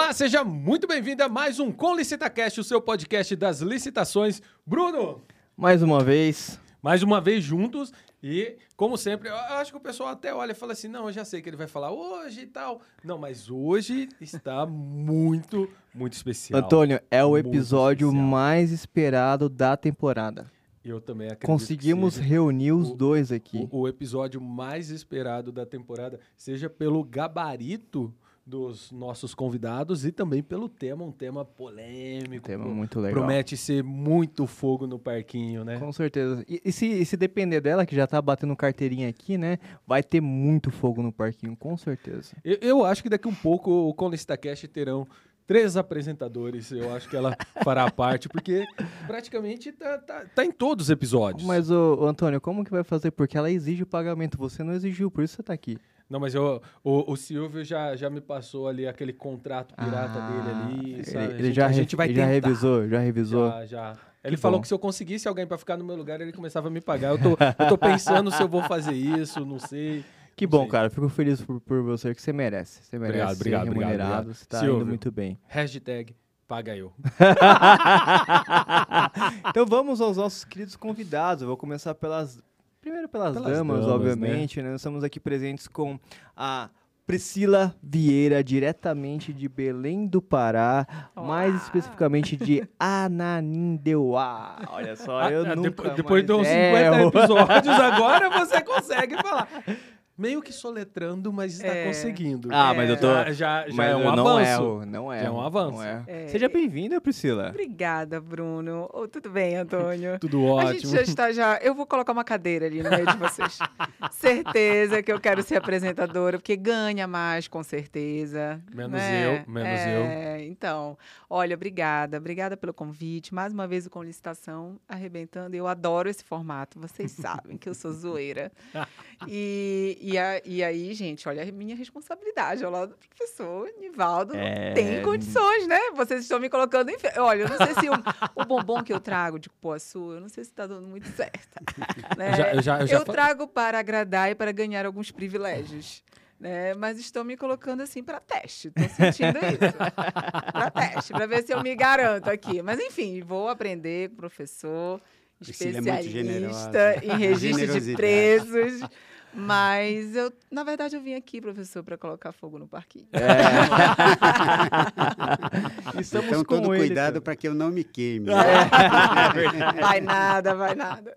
Olá, seja muito bem-vindo a mais um Com LicitaCast, o seu podcast das licitações. Bruno, Mais uma vez. mais uma vez juntos e, como sempre, eu acho que o pessoal até olha e fala assim, não, eu já sei que ele vai falar hoje e tal. Não, mas hoje está muito, muito especial. Antônio, é o Muito episódio especial. mais esperado da temporada. Eu também acredito Conseguimos reunir os o- dois aqui. o, o episódio mais esperado da temporada, seja pelo gabarito dos nossos convidados e também pelo tema, um tema polêmico. Tema pro- muito legal. Promete ser muito fogo no parquinho, né? Com certeza. E, e se, e se depender dela, que já tá batendo carteirinha aqui, né? Vai ter muito fogo no parquinho, com certeza. Eu, eu acho que daqui um pouco o ConlistaCast terão três apresentadores. Eu acho que ela fará parte, porque praticamente tá, tá, tá em todos os episódios. Mas, ô, ô, Antônio, como que vai fazer? Porque ela exige o pagamento. Você não exigiu, por isso você tá aqui. Não, mas eu, o, o Silvio já, já me passou ali aquele contrato pirata Ah, dele ali. Ele, sabe? Ele gente- já, a gente vai ele já tentar. revisou, já revisou. Já, já. Ele Que falou bom. que se eu conseguisse alguém pra ficar no meu lugar, ele começava a me pagar. Eu tô, eu tô pensando se eu vou fazer isso, não sei. Que Não bom, sei. cara. Fico feliz por, por você, que você merece. Você merece Obrigado, ser obrigado, obrigado, remunerado. obrigado. Você tá Silvio. indo muito bem. Hashtag paga eu. então vamos aos nossos queridos convidados. Eu vou começar pelas. Primeiro pelas, Pelas damas, damas, obviamente. né? Nós estamos aqui presentes com a Priscila Vieira, diretamente de Belém do Pará, mais especificamente de Ananindeuá. Olha só, eu Ah, nunca depois, depois de uns 50 erro. episódios, agora você consegue falar. Meio que soletrando, mas está É. conseguindo. Ah, mas eu tô. Já, já, já mas é um eu não avanço. erro, não erro. Já é um avanço. erro. É. Seja bem-vinda, Priscila. Obrigada, Bruno. Ô, tudo bem, Antônio? Tudo A gente ótimo. já está já. Eu vou colocar uma cadeira ali no meio de vocês. certeza que eu quero ser apresentadora, porque ganha mais, com certeza. Menos né? eu, menos é, Então, olha, obrigada, obrigada pelo convite. Mais uma vez o com licitação arrebentando. Eu adoro esse formato. Vocês sabem que eu sou zoeira. E, e, a- e aí, gente, olha a minha responsabilidade ao lado do professor Nivaldo. Não É. tem condições, né? Vocês estão me colocando em. Olha, eu não sei se o, o bombom que eu trago de Cupuaçu, eu não sei se está dando muito certo. né? Já- eu já- eu já eu trago para agradar e para ganhar alguns privilégios. Né? Mas estão me colocando assim para teste. Estou sentindo isso. para teste, para ver se eu me garanto aqui. Mas enfim, vou aprender com o professor, é muito especialista generosa. em registro de presos. Mas eu, na verdade, eu vim aqui, professor, para colocar fogo no parquinho. É. Estamos então, com todo ele, cuidado para que eu não me queime. vai nada, vai nada.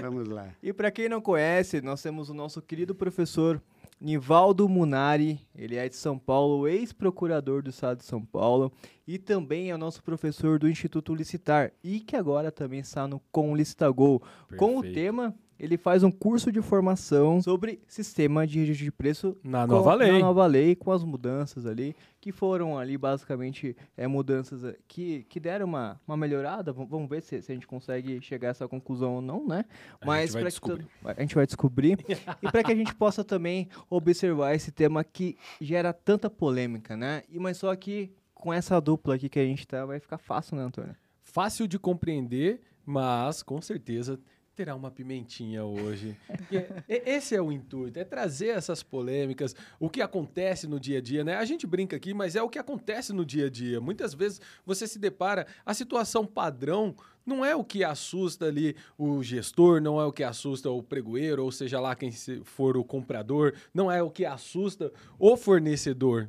Vamos lá. E para quem não conhece, nós temos o nosso querido professor Nivaldo Munari, ele é de São Paulo, ex-procurador do estado de São Paulo e também é o nosso professor do Instituto Licitar e que agora também está no Com Licitagol. Com o tema, ele faz um curso de formação sobre sistema de registro de preço Na com- nova lei. Na nova lei, com as mudanças ali, que foram ali basicamente é, mudanças eh, que, que deram uma, uma melhorada. V- Vamos ver se, se a gente consegue chegar a essa conclusão ou não, né? A gente vai descobrir. a gente vai descobrir. e para que a gente possa também observar esse tema que gera tanta polêmica, né? E mas só que com essa dupla aqui que a gente tá, vai ficar fácil, né, Antônio? Fácil de compreender, mas com certeza terá uma pimentinha hoje. Esse é o intuito, é trazer essas polêmicas, o que acontece no dia a dia, né? A gente brinca aqui, mas é o que acontece no dia a dia. Muitas vezes você se depara, a situação padrão não é o que assusta ali o gestor, não é o que assusta o pregoeiro, ou seja lá quem for o comprador, não é o que assusta o fornecedor.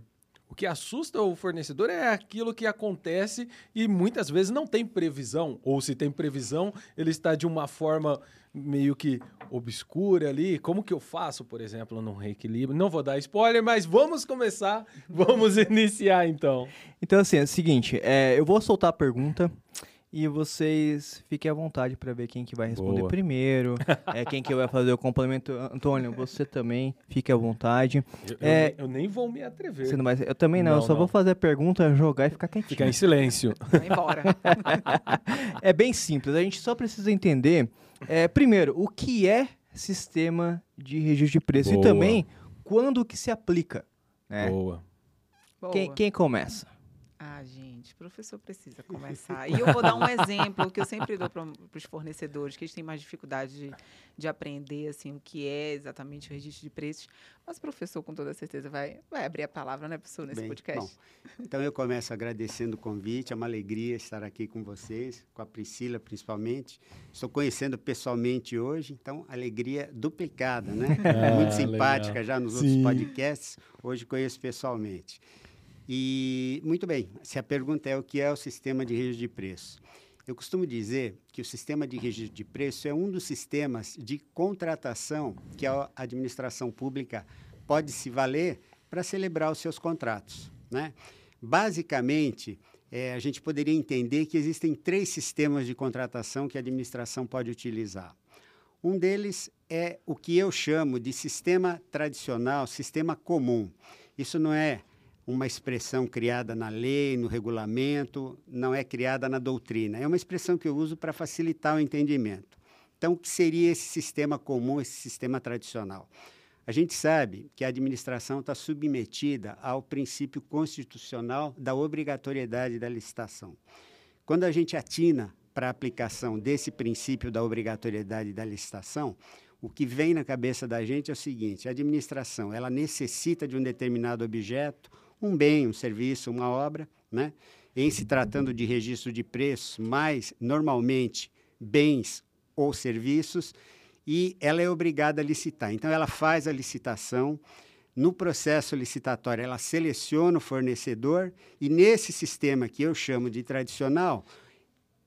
O que assusta o fornecedor é aquilo que acontece e muitas vezes não tem previsão, ou se tem previsão, ele está de uma forma meio que obscura ali. Como que eu faço, por exemplo, num reequilíbrio? Não vou dar spoiler, mas vamos começar, vamos iniciar então. Então, assim, é o seguinte, é, eu vou soltar a pergunta e vocês fiquem à vontade para ver quem que vai responder Boa. primeiro, é, quem que vai fazer o complemento. Antônio, você também, fique à vontade. Eu, eu É. nem, eu nem vou me atrever. Você não vai, eu também não, Não, eu só não. vou fazer a pergunta, jogar e ficar quietinho. Ficar em silêncio. Vai embora. É bem simples, a gente só precisa entender, é, primeiro, o que é sistema de registro de preço Boa. e também quando que se aplica. né? Boa. Quem, Boa. quem começa? Gente, o professor precisa começar. E eu vou dar um exemplo que eu sempre dou para os fornecedores, que eles têm mais dificuldade de, de aprender assim, o que é exatamente o registro de preços. Mas o professor, com toda certeza, vai, vai abrir a palavra, né, professor, nesse Bem, podcast. Bom, então eu começo agradecendo o convite, é uma alegria estar aqui com vocês, com a Priscila principalmente. Estou conhecendo pessoalmente hoje, então alegria duplicada, né? Ah, Muito simpática legal. já nos Sim. outros podcasts, hoje conheço pessoalmente. E, muito bem, se a pergunta é o que é o sistema de registro de preço. Eu costumo dizer que o sistema de registro de preço é um dos sistemas de contratação que a administração pública pode se valer para celebrar os seus contratos. Né? Basicamente, eh, a gente poderia entender que existem três sistemas de contratação que a administração pode utilizar. Um deles é o que eu chamo de sistema tradicional, sistema comum. Isso não é uma expressão criada na lei, no regulamento, não é criada na doutrina. É uma expressão que eu uso para facilitar o entendimento. Então, o que seria esse sistema comum, esse sistema tradicional? A gente sabe que a administração está submetida ao princípio constitucional da obrigatoriedade da licitação. Quando a gente atina para a aplicação desse princípio da obrigatoriedade da licitação, o que vem na cabeça da gente é o seguinte: a administração ela necessita de um determinado objeto, um bem, um serviço, uma obra, né? Em se tratando de registro de preços, mais normalmente bens ou serviços, e ela é obrigada a licitar. Então ela faz a licitação, no processo licitatório ela seleciona o fornecedor e nesse sistema que eu chamo de tradicional,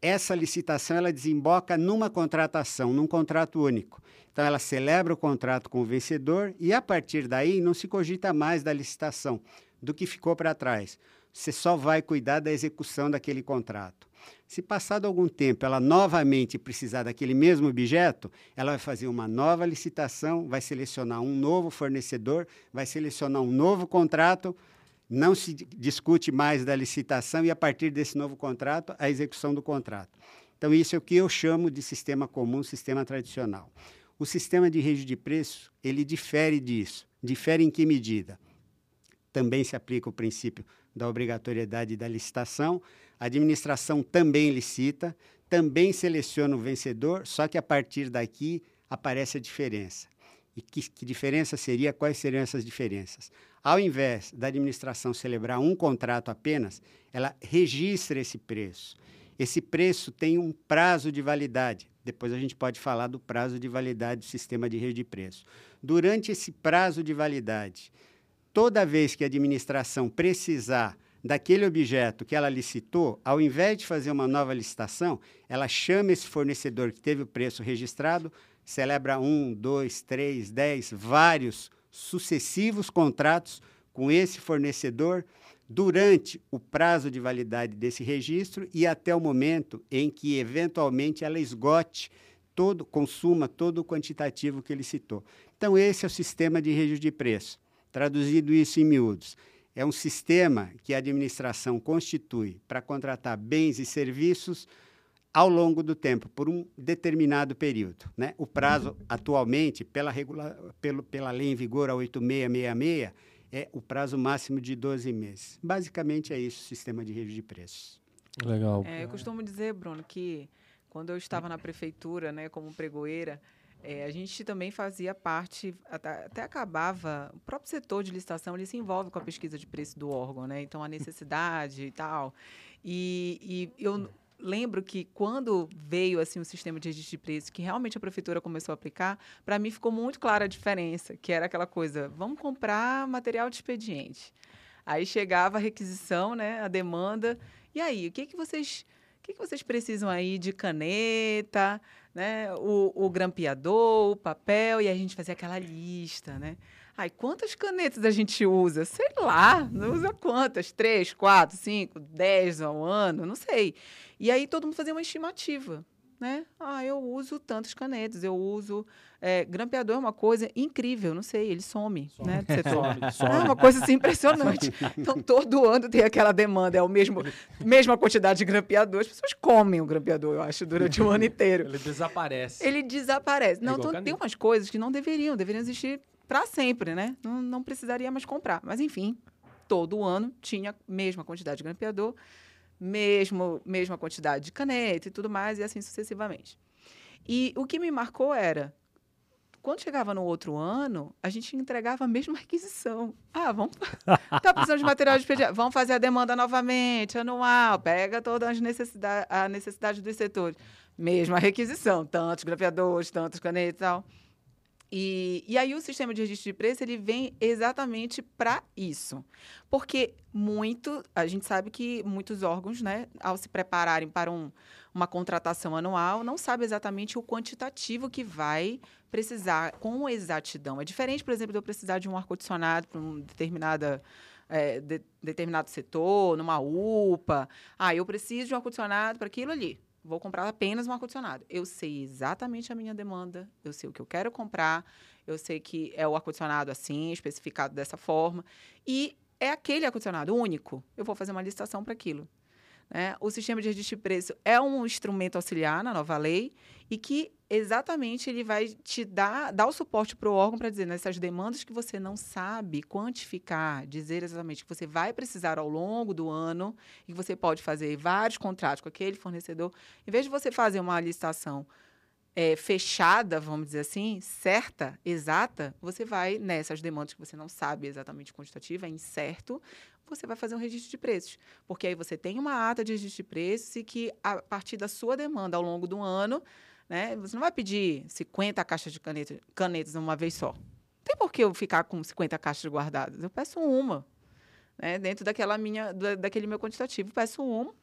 essa licitação ela desemboca numa contratação, num contrato único. Então ela celebra o contrato com o vencedor e a partir daí não se cogita mais da licitação, do que ficou para trás. Você só vai cuidar da execução daquele contrato. Se passado algum tempo ela novamente precisar daquele mesmo objeto, ela vai fazer uma nova licitação, vai selecionar um novo fornecedor, vai selecionar um novo contrato, não se discute mais da licitação e a partir desse novo contrato, a execução do contrato. Então isso é o que eu chamo de sistema comum, sistema tradicional. O sistema de registro de preço, ele difere disso. Difere em que medida? Também se aplica o princípio da obrigatoriedade da licitação. A administração também licita, também seleciona o vencedor, só que a partir daqui aparece a diferença. E que, que diferença seria? Quais seriam essas diferenças? Ao invés da administração celebrar um contrato apenas, ela registra esse preço. Esse preço tem um prazo de validade. Depois a gente pode falar do prazo de validade do sistema de rede de preço. Durante esse prazo de validade, toda vez que a administração precisar daquele objeto que ela licitou, ao invés de fazer uma nova licitação, ela chama esse fornecedor que teve o preço registrado, celebra um, dois, três, dez, vários sucessivos contratos com esse fornecedor durante o prazo de validade desse registro e até o momento em que, eventualmente, ela esgote todo, consuma todo o quantitativo que ele citou. Então, esse é o sistema de registro de preço. Traduzido isso em miúdos, é um sistema que a administração constitui para contratar bens e serviços ao longo do tempo, por um determinado período. Né? O prazo, atualmente, pela, regula pelo, pela lei em vigor, a 8666, é o prazo máximo de 12 meses. Basicamente é isso o sistema de registro de preços. Legal. É, eu costumo dizer, Bruno, que quando eu estava na prefeitura, né, como pregoeira, é, a gente também fazia parte, até, até, acabava, o próprio setor de licitação, ele se envolve com a pesquisa de preço do órgão, né? Então, a necessidade e tal. E, e eu lembro que quando veio assim o sistema de registro de preço, que realmente a prefeitura começou a aplicar, para mim ficou muito clara a diferença, que era aquela coisa, vamos comprar material de expediente. Aí chegava a requisição, né, a demanda, e aí, o que, que vocês... Que, que vocês precisam aí de caneta, né? O, o grampeador, o papel, e a gente fazia aquela lista, né? Ai, quantas canetas a gente usa? Sei lá, não usa quantas? Três, quatro, cinco, dez ao ano, não sei. E aí todo mundo fazia uma estimativa, né? Ah, eu uso tantas canetas, eu uso... É, grampeador é uma coisa incrível, não sei, ele some, some. né? Some, some. É uma coisa assim, impressionante. Então, todo ano tem aquela demanda, é o mesmo, mesma quantidade de grampeador. As pessoas comem o grampeador, eu acho, durante o ano inteiro. Ele desaparece. Ele desaparece. Não, É igual então, tem umas coisas que não deveriam, deveriam existir para sempre, né? Não, não precisaria mais comprar. Mas, enfim, todo ano tinha a mesma quantidade de grampeador, mesmo, mesma quantidade de caneta e tudo mais, e assim sucessivamente. E o que me marcou era, quando chegava no outro ano, a gente entregava a mesma requisição. Ah, vamos. Tá precisando de material de pediatria. Vamos fazer a demanda novamente, anual, pega todas as necessidades, a necessidade dos setores. Mesma requisição, tantos grampeadores, tantos canetas e tal. E, e aí o sistema de registro de preço ele vem exatamente para isso. Porque muito, a gente sabe que muitos órgãos, né, ao se prepararem para um, uma contratação anual, não sabe exatamente o quantitativo que vai precisar com exatidão. É diferente, por exemplo, de eu precisar de um ar-condicionado para um determinada é, de, determinado setor, numa UPA. Ah, eu preciso de um ar-condicionado para aquilo ali vou comprar apenas um ar-condicionado. Eu sei exatamente a minha demanda, eu sei o que eu quero comprar, eu sei que é o ar-condicionado assim, especificado dessa forma, e é aquele ar-condicionado único. Eu vou fazer uma licitação para aquilo. Né? O sistema de registro de preço é um instrumento auxiliar na nova lei e que exatamente ele vai te dar, dar o suporte para o órgão para dizer nessas demandas que você não sabe quantificar, dizer exatamente que você vai precisar ao longo do ano e que você pode fazer vários contratos com aquele fornecedor. Em vez de você fazer uma licitação é, fechada, vamos dizer assim, certa, exata, você vai nessas demandas que você não sabe exatamente quantitativa, é incerto, você vai fazer um registro de preços. Porque aí você tem uma ata de registro de preços e que, a partir da sua demanda ao longo do ano, né, você não vai pedir 50 caixas de caneta, canetas uma vez só. Não tem por que eu ficar com 50 caixas guardadas. Eu peço uma. Né, dentro daquela minha, daquele meu quantitativo, peço uma,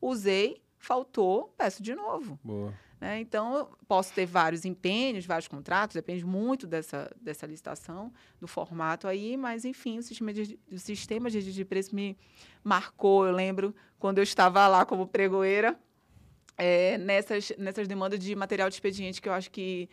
usei, faltou, peço de novo. Boa. Né? Então, posso ter vários empenhos, vários contratos, depende muito dessa, dessa licitação, do formato aí, mas, enfim, o sistema de, o sistema de, de preço me marcou. Eu lembro quando eu estava lá como pregoeira, é, nessas, nessas demandas de material de expediente, que eu acho que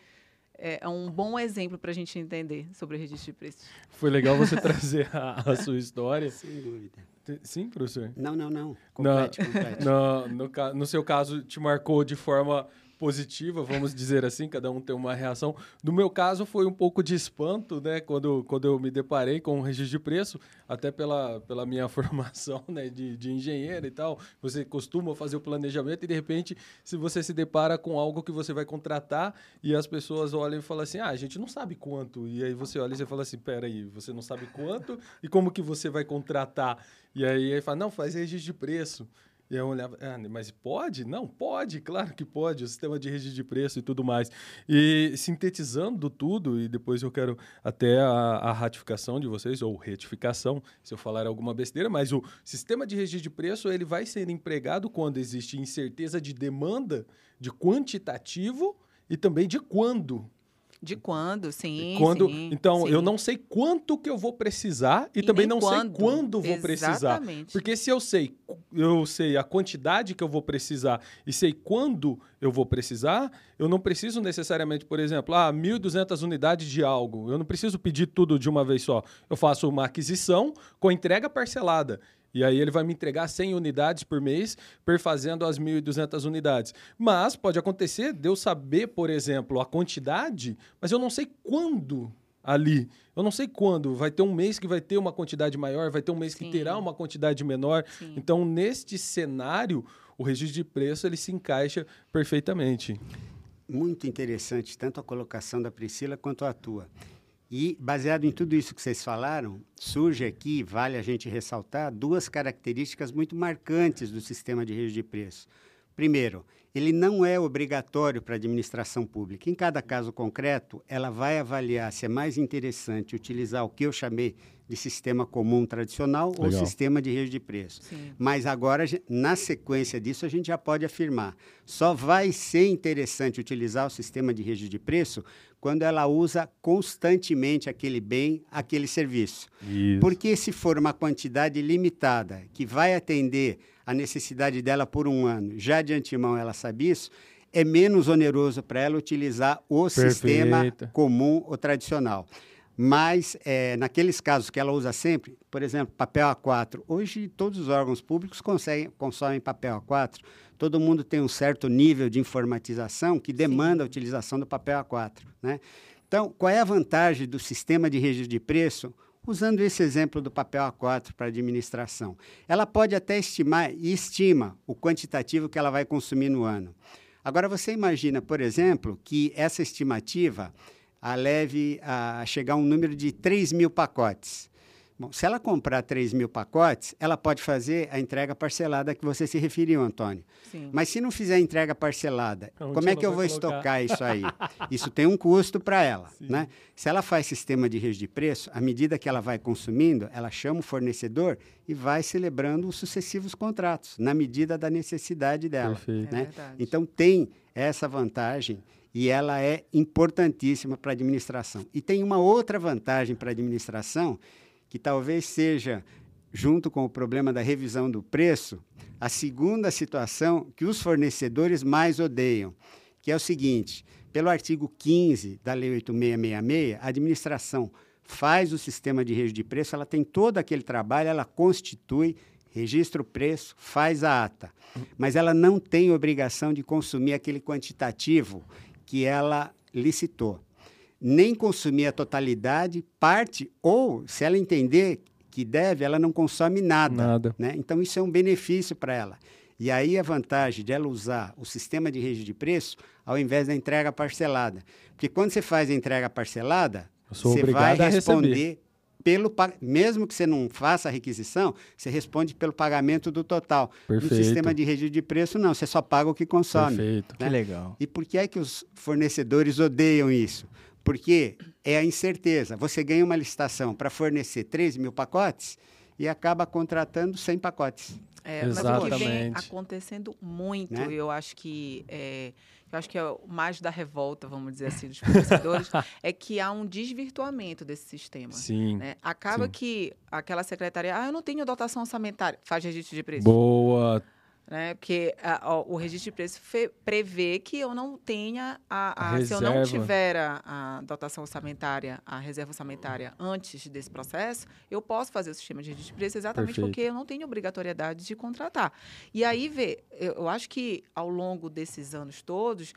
é, é um bom exemplo para a gente entender sobre o registro de preços. Foi legal você trazer a, a, sua história. Sem dúvida. Sim, professor? Não, não, não. Complete, no, complete. No, no, no seu caso, te marcou de forma positiva, vamos dizer assim, cada um tem uma reação. No meu caso, foi um pouco de espanto, né, quando, quando eu me deparei com o registro de preço, até pela, pela minha formação né, de, de engenheiro e tal. Você costuma fazer o planejamento e, de repente, se você se depara com algo que você vai contratar e as pessoas olham e falam assim, ah, a gente não sabe quanto. E aí você olha e você fala assim, peraí, você não sabe quanto e como que você vai contratar? E aí, aí fala, não, faz registro de preço. E eu olhava, ah, mas pode? Não, pode, claro que pode, o sistema de registro de preço e tudo mais. E sintetizando tudo, e depois eu quero até a, a, ratificação de vocês, ou retificação, se eu falar alguma besteira, mas o sistema de registro de preço ele vai ser empregado quando existe incerteza de demanda, de quantitativo e também de quando. De quando, sim. Quando, sim, então, sim. eu não sei quanto que eu vou precisar e, e também não quando. sei quando vou precisar. Exatamente. Porque se eu sei, eu sei a quantidade que eu vou precisar e sei quando eu vou precisar, eu não preciso necessariamente, por exemplo, ah, 1.200 unidades de algo. Eu não preciso pedir tudo de uma vez só. Eu faço uma aquisição com entrega parcelada. E aí ele vai me entregar 100 unidades por mês, perfazendo as 1.200 unidades. Mas pode acontecer de eu saber, por exemplo, a quantidade, mas eu não sei quando ali. Eu não sei quando. Vai ter um mês que vai ter uma quantidade maior, vai ter um mês Sim. que terá uma quantidade menor. Sim. Então, neste cenário, o registro de preço ele se encaixa perfeitamente. Muito interessante, tanto a colocação da Priscila quanto a tua. E, baseado em tudo isso que vocês falaram, surge aqui, vale a gente ressaltar, duas características muito marcantes do sistema de registro de preço. Primeiro, ele não é obrigatório para a administração pública. Em cada caso concreto, ela vai avaliar se é mais interessante utilizar o que eu chamei de sistema comum tradicional Legal. ou sistema de registro de preço. Sim. Mas agora, na sequência disso, a gente já pode afirmar: só vai ser interessante utilizar o sistema de registro de preço quando ela usa constantemente aquele bem, aquele serviço. Isso. Porque se for uma quantidade limitada que vai atender a necessidade dela por um ano, já de antemão ela sabe isso, é menos oneroso para ela utilizar o Perfeito. sistema comum ou tradicional. Mas, é, naqueles casos que ela usa sempre, por exemplo, papel A4. Hoje, todos os órgãos públicos conseguem, consomem papel A4. Todo mundo tem um certo nível de informatização que demanda a utilização do papel A4. Né? Então, qual é a vantagem do sistema de registro de preço Usando esse exemplo do papel A4 para administração, ela pode até estimar e estima o quantitativo que ela vai consumir no ano. Agora, você imagina, por exemplo, que essa estimativa a leve a chegar a um número de 3 mil pacotes. Bom, se ela comprar 3 mil pacotes, ela pode fazer a entrega parcelada que você se referiu, Antônio. Sim. Mas se não fizer a entrega parcelada, como é que eu vou colocar? estocar isso aí? Isso tem um custo para ela. Né? Se ela faz sistema de rede de preço, à medida que ela vai consumindo, ela chama o fornecedor e vai celebrando os sucessivos contratos, na medida da necessidade dela. Né? É então, tem essa vantagem e ela é importantíssima para a administração. E tem uma outra vantagem para a administração que talvez seja, junto com o problema da revisão do preço, a segunda situação que os fornecedores mais odeiam, que é o seguinte: pelo artigo 15 da Lei 8666, a administração faz o sistema de rede de preço, ela tem todo aquele trabalho, ela constitui, registra o preço, faz a ata. Mas ela não tem obrigação de consumir aquele quantitativo que ela licitou nem consumir a totalidade, parte, ou se ela entender que deve, ela não consome nada. nada. Né? Então, isso é um benefício para ela. E aí a vantagem de ela usar o sistema de rede de preço ao invés da entrega parcelada. Porque quando você faz a entrega parcelada, você vai responder pelo mesmo que você não faça a requisição, você responde pelo pagamento do total. Perfeito. No sistema de rede de preço, não, você só paga o que consome. Perfeito. Né? Que legal. E por que é que os fornecedores odeiam isso? Porque é a incerteza. Você ganha uma licitação para fornecer 13 mil pacotes e acaba contratando 100 pacotes. É, Exatamente. mas o que vem acontecendo muito, né? eu acho que é, eu acho que é o mais da revolta, vamos dizer assim, dos fornecedores, é que há um desvirtuamento desse sistema. Sim. Né? Acaba sim. que aquela secretaria, ah, eu não tenho dotação orçamentária, faz registro de preço. Boa, né? Porque a, o registro de preço fe, prevê que eu não tenha a, a, a se eu não tiver a, a, dotação orçamentária, a reserva orçamentária antes desse processo, eu posso fazer o sistema de registro de preço exatamente Perfeito. porque eu não tenho obrigatoriedade de contratar. E aí vê, eu, eu acho que ao longo desses anos todos,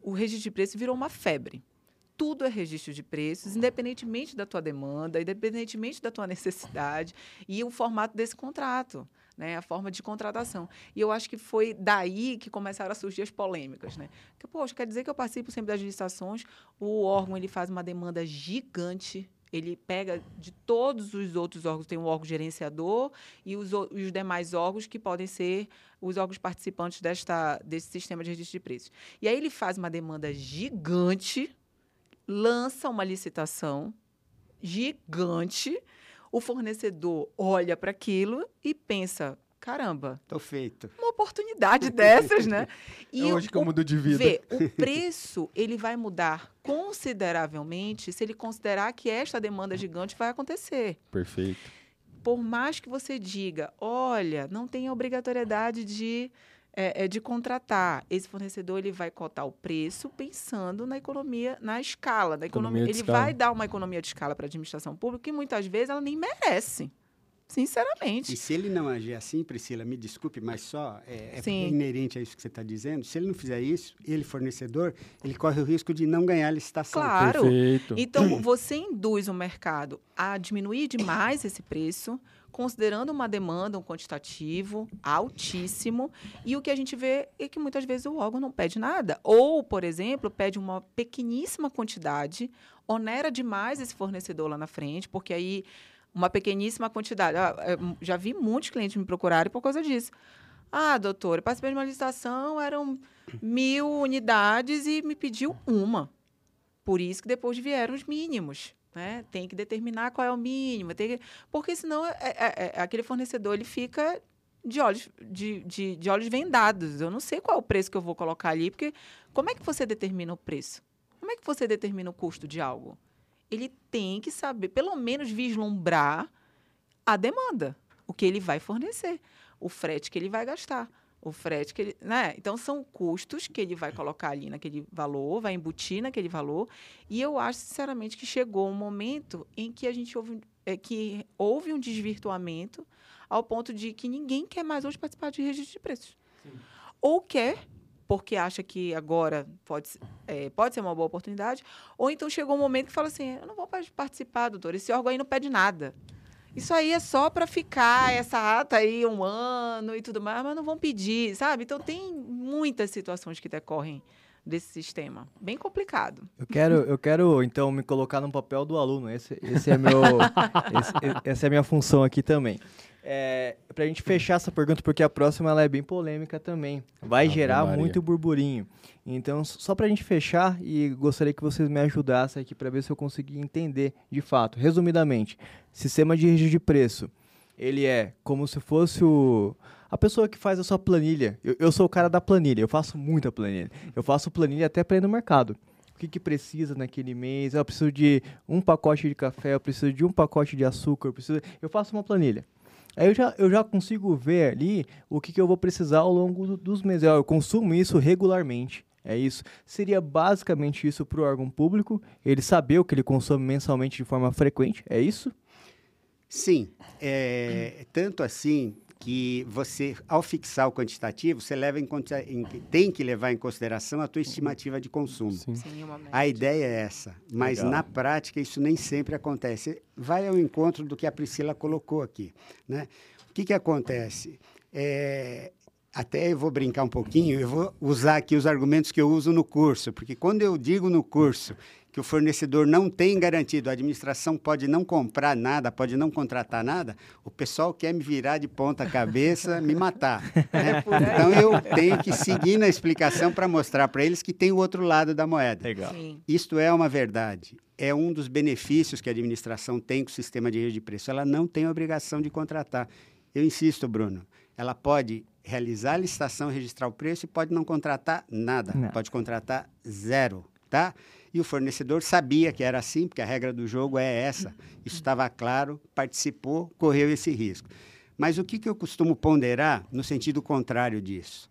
o registro de preço virou uma febre tudo é registro de preços, independentemente da tua demanda, independentemente da tua necessidade e o formato desse contrato né, a forma de contratação. E eu acho que foi daí que começaram a surgir as polêmicas, né? Porque, poxa, quer dizer que eu participo sempre das licitações, o órgão ele faz uma demanda gigante ele pega de todos os outros órgãos, tem um órgão gerenciador e os, os, demais órgãos que podem ser os órgãos participantes desta, desse sistema de registro de preços. E aí ele faz uma demanda gigante, lança uma licitação gigante, o fornecedor olha para aquilo e pensa: caramba, tô feito. Uma oportunidade dessas, né? E é hoje que eu mudo de vida. Vê, o preço ele vai mudar consideravelmente se ele considerar que esta demanda gigante vai acontecer. Perfeito. Por mais que você diga, olha, não tem obrigatoriedade de é, é, de contratar. Esse fornecedor ele vai cotar o preço pensando na economia, na escala. Da economia, economia ele escala. vai dar uma economia de escala para a administração pública que muitas vezes ela nem merece. Sinceramente. E se ele não agir assim, Priscila, me desculpe, mas só é, é inerente a isso que você está dizendo. Se ele não fizer isso, ele, fornecedor, ele corre o risco de não ganhar a licitação. Claro. Perfeito. Então, você induz o mercado a diminuir demais esse preço, considerando uma demanda, um quantitativo altíssimo, e o que a gente vê é que muitas vezes o órgão não pede nada. Ou, por exemplo, pede uma pequeníssima quantidade, onera demais esse fornecedor lá na frente, porque aí uma pequeníssima quantidade. Ah, já vi muitos clientes me procurarem por causa disso. Ah, doutor, eu participei de uma licitação, eram mil unidades e me pediu uma. Por isso que depois vieram os mínimos. Né? Tem que determinar qual é o mínimo, tem que... porque senão é, é, é, é, aquele fornecedor ele fica de olhos, de, de, de olhos vendados. Eu não sei qual é o preço que eu vou colocar ali, porque como é que você determina o preço? Como é que você determina o custo de algo? Ele tem que saber, pelo menos vislumbrar a demanda, o que ele vai fornecer, o frete que ele vai gastar o frete que ele, né? Então são custos que ele vai colocar ali naquele valor, vai embutir naquele valor. E eu acho sinceramente que chegou um momento em que a gente houve é, que houve um desvirtuamento ao ponto de que ninguém quer mais hoje participar de registro de preços. Sim. Ou quer porque acha que agora pode, é, pode ser uma boa oportunidade, ou então chegou um momento que fala assim: eu não vou participar, doutor, esse órgão aí não pede nada. Isso aí é só para ficar essa ata aí um ano e tudo mais, mas não vão pedir, sabe? Então tem muitas situações que decorrem desse sistema. Bem complicado. Eu quero, eu quero então me colocar no papel do aluno. Esse, esse é meu, esse, essa é a minha função aqui também. É, para a gente fechar essa pergunta, porque a próxima ela é bem polêmica também. Vai Ave gerar Maria. muito burburinho. Então, só para a gente fechar, e gostaria que vocês me ajudassem aqui para ver se eu consegui entender de fato. Resumidamente, sistema de registro de preço. Ele é como se fosse o, a pessoa que faz a sua planilha. Eu, eu sou o cara da planilha, eu faço muita planilha. Eu faço planilha até para ir no mercado o que, que, precisa naquele mês. Eu preciso de um pacote de café, eu preciso de um pacote de açúcar, eu preciso. Eu faço uma planilha. Aí eu já, eu já consigo ver ali o que, que eu vou precisar ao longo do, dos meses. Eu consumo isso regularmente. É isso. Seria basicamente isso para o órgão público, ele saber o que ele consome mensalmente de forma frequente, é isso? Sim. É, tanto assim que você, ao fixar o quantitativo, você leva em, em, tem que levar em consideração a tua estimativa de consumo. Sim. Sim, a ideia é essa, mas Legal. na prática isso nem sempre acontece. Vai ao encontro do que a Priscila colocou aqui. Né? O que, que acontece? É, até eu vou brincar um pouquinho, eu vou usar aqui os argumentos que eu uso no curso, porque quando eu digo no curso que o fornecedor não tem garantido, a administração pode não comprar nada, pode não contratar nada, o pessoal quer me virar de ponta cabeça, me matar. Né? É então eu tenho que seguir na explicação para mostrar para eles que tem o outro lado da moeda. Legal. Isto é uma verdade. É um dos benefícios que a administração tem com o sistema de rede de preço. Ela não tem obrigação de contratar. Eu insisto, Bruno, ela pode realizar a licitação, registrar o preço e pode não contratar nada. Não. Pode contratar zero, tá? E o fornecedor sabia que era assim, porque a regra do jogo é essa. Isso estava claro, participou, correu esse risco. Mas o que, que eu costumo ponderar no sentido contrário disso?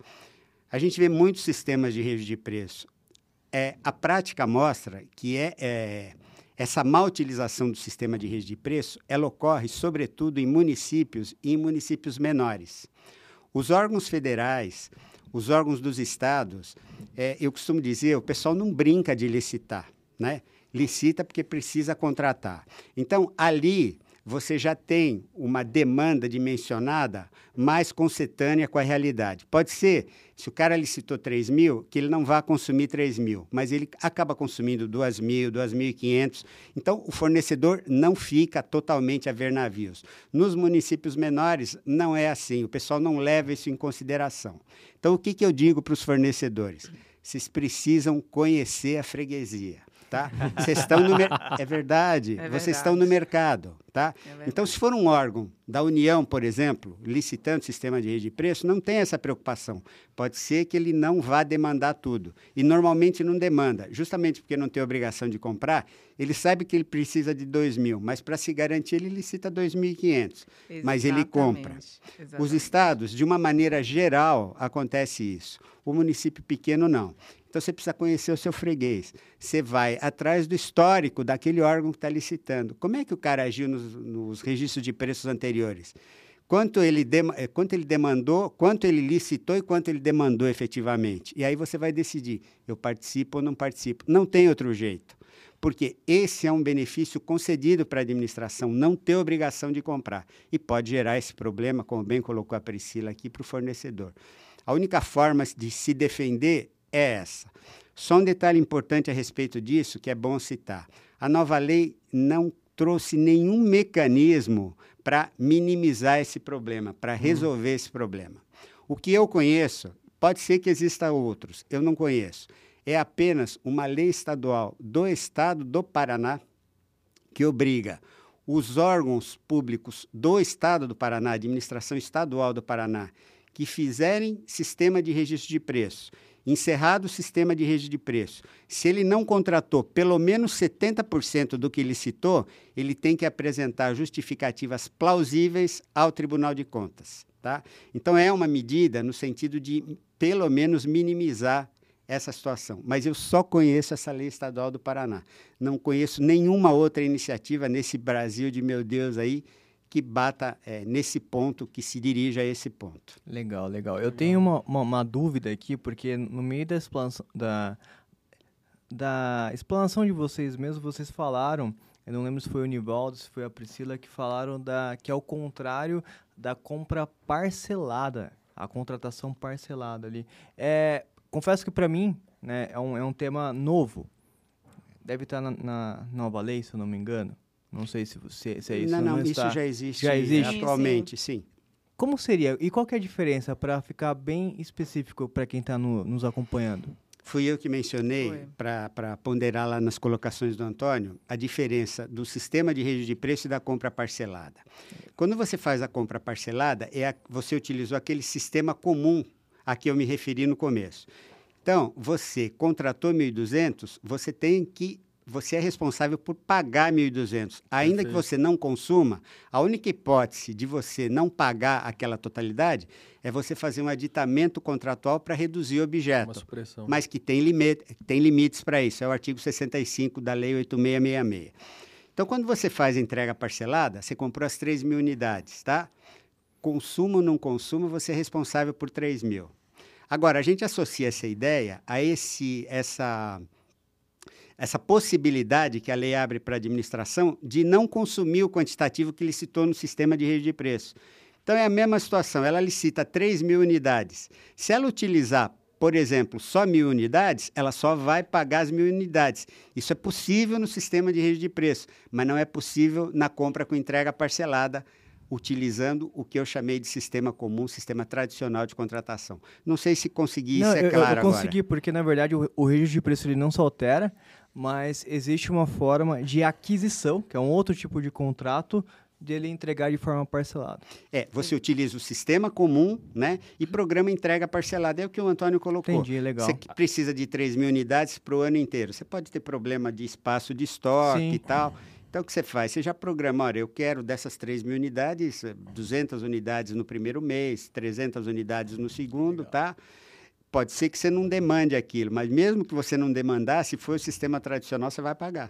A gente vê muitos sistemas de rede de preço. É, a prática mostra que é, é, essa má utilização do sistema de rede de preço ela ocorre, sobretudo, em municípios e em municípios menores. Os órgãos federais os órgãos dos estados, é, eu costumo dizer, o pessoal não brinca de licitar, né? Licita porque precisa contratar. Então, ali você já tem uma demanda dimensionada mais concetânea com a realidade. Pode ser, se o cara licitou 3 mil, que ele não vá consumir 3 mil, mas ele acaba consumindo 2 mil, 2.500. Então, o fornecedor não fica totalmente a ver navios. Nos municípios menores, não é assim. O pessoal não leva isso em consideração. Então, o que, que eu digo para os fornecedores? Vocês precisam conhecer a freguesia tá? Vocês estão no mer... é verdade, é vocês estão no mercado, tá? É então, se for um órgão da União, por exemplo, licitando sistema de rede de preço, não tem essa preocupação. Pode ser que ele não vá demandar tudo. E normalmente não demanda, justamente porque não tem obrigação de comprar, ele sabe que ele precisa de 2 mil, mas para se garantir ele licita 2.500, mas ele compra. Exatamente. Os estados, de uma maneira geral, acontece isso. O município pequeno não. Então você precisa conhecer o seu freguês. Você vai atrás do histórico daquele órgão que está licitando. Como é que o cara agiu nos, nos registros de preços anteriores? Quanto ele, de, eh, quanto ele demandou, quanto ele licitou e quanto ele demandou efetivamente. E aí você vai decidir: eu participo ou não participo. Não tem outro jeito. Porque esse é um benefício concedido para a administração, não ter obrigação de comprar. E pode gerar esse problema, como bem colocou a Priscila aqui, para o fornecedor. A única forma de se defender é essa. Só um detalhe importante a respeito disso que é bom citar: a nova lei não trouxe nenhum mecanismo para minimizar esse problema, para resolver esse problema. O que eu conheço, pode ser que exista outros, eu não conheço. É apenas uma lei estadual do estado do Paraná que obriga os órgãos públicos do estado do Paraná, administração estadual do Paraná, que fizerem sistema de registro de preço encerrado o sistema de rede de preço, se ele não contratou pelo menos 70% do que ele citou, ele tem que apresentar justificativas plausíveis ao Tribunal de Contas. Tá? Então, é uma medida no sentido de, pelo menos, minimizar essa situação. Mas eu só conheço essa lei estadual do Paraná. Não conheço nenhuma outra iniciativa nesse Brasil de meu Deus aí que bata é, nesse ponto, que se dirija a esse ponto. Legal, legal. Eu tenho uma, uma, uma dúvida aqui, porque no meio da explanação, da, da explanação de vocês mesmo, vocês falaram, eu não lembro se foi o Nivaldo, se foi a Priscila, que falaram da, que é o contrário da compra parcelada, a contratação parcelada ali. É, confesso que para mim né, é, um, é um tema novo. Deve estar na, na nova lei, se eu não me engano. Não sei se, você, se é isso. Não, não, não isso está. já existe, Já existe? atualmente, sim. Como seria? E qual que é a diferença para ficar bem específico para quem está no, nos acompanhando? Fui eu que mencionei, para ponderar lá nas colocações do Antônio, a diferença do sistema de registro de preço e da compra parcelada. Quando você faz a compra parcelada, é a- você utilizou aquele sistema comum a que eu me referi no começo. Então, você contratou 1.200, você tem que você é responsável por pagar 1.200. Ainda que você não consuma, a única hipótese de você não pagar aquela totalidade é você fazer um aditamento contratual para reduzir o objeto Uma supressão. mas que tem, limite, tem limites para isso. É o artigo 65 da Lei 8666. Então, quando você faz entrega parcelada, você comprou as 3 mil unidades, tá? Consumo ou não consumo, você é responsável por 3 mil. Agora, a gente associa essa ideia a esse, essa, essa possibilidade que a lei abre para a administração de não consumir o quantitativo que licitou no sistema de rede de preço. Então, é a mesma situação. Ela licita 3 mil unidades. Se ela utilizar, por exemplo, só mil unidades, ela só vai pagar as mil unidades. Isso é possível no sistema de rede de preço, mas não é possível na compra com entrega parcelada, utilizando o que eu chamei de sistema comum, sistema tradicional de contratação. Não sei se consegui Não, ser eu, eu- claro eu consegui, porque na verdade o, o registro de preço ele não se altera, mas existe uma forma de aquisição, que é um outro tipo de contrato, dele entregar de forma parcelada. agora. É, você utiliza o sistema comum, né? E programa entrega parcelada. É o que o Antônio colocou. Entendi, legal. Você que precisa de 3 mil unidades para o ano inteiro. Você pode ter problema de espaço de estoque Sim. e tal. Então, o que você faz? Você já programa, olha, eu quero dessas 3 mil unidades, eh, 200 unidades no primeiro mês, 300 unidades no segundo, tá? Pode ser que você não demande aquilo, mas mesmo que você não demandar, se for o sistema tradicional, você vai pagar.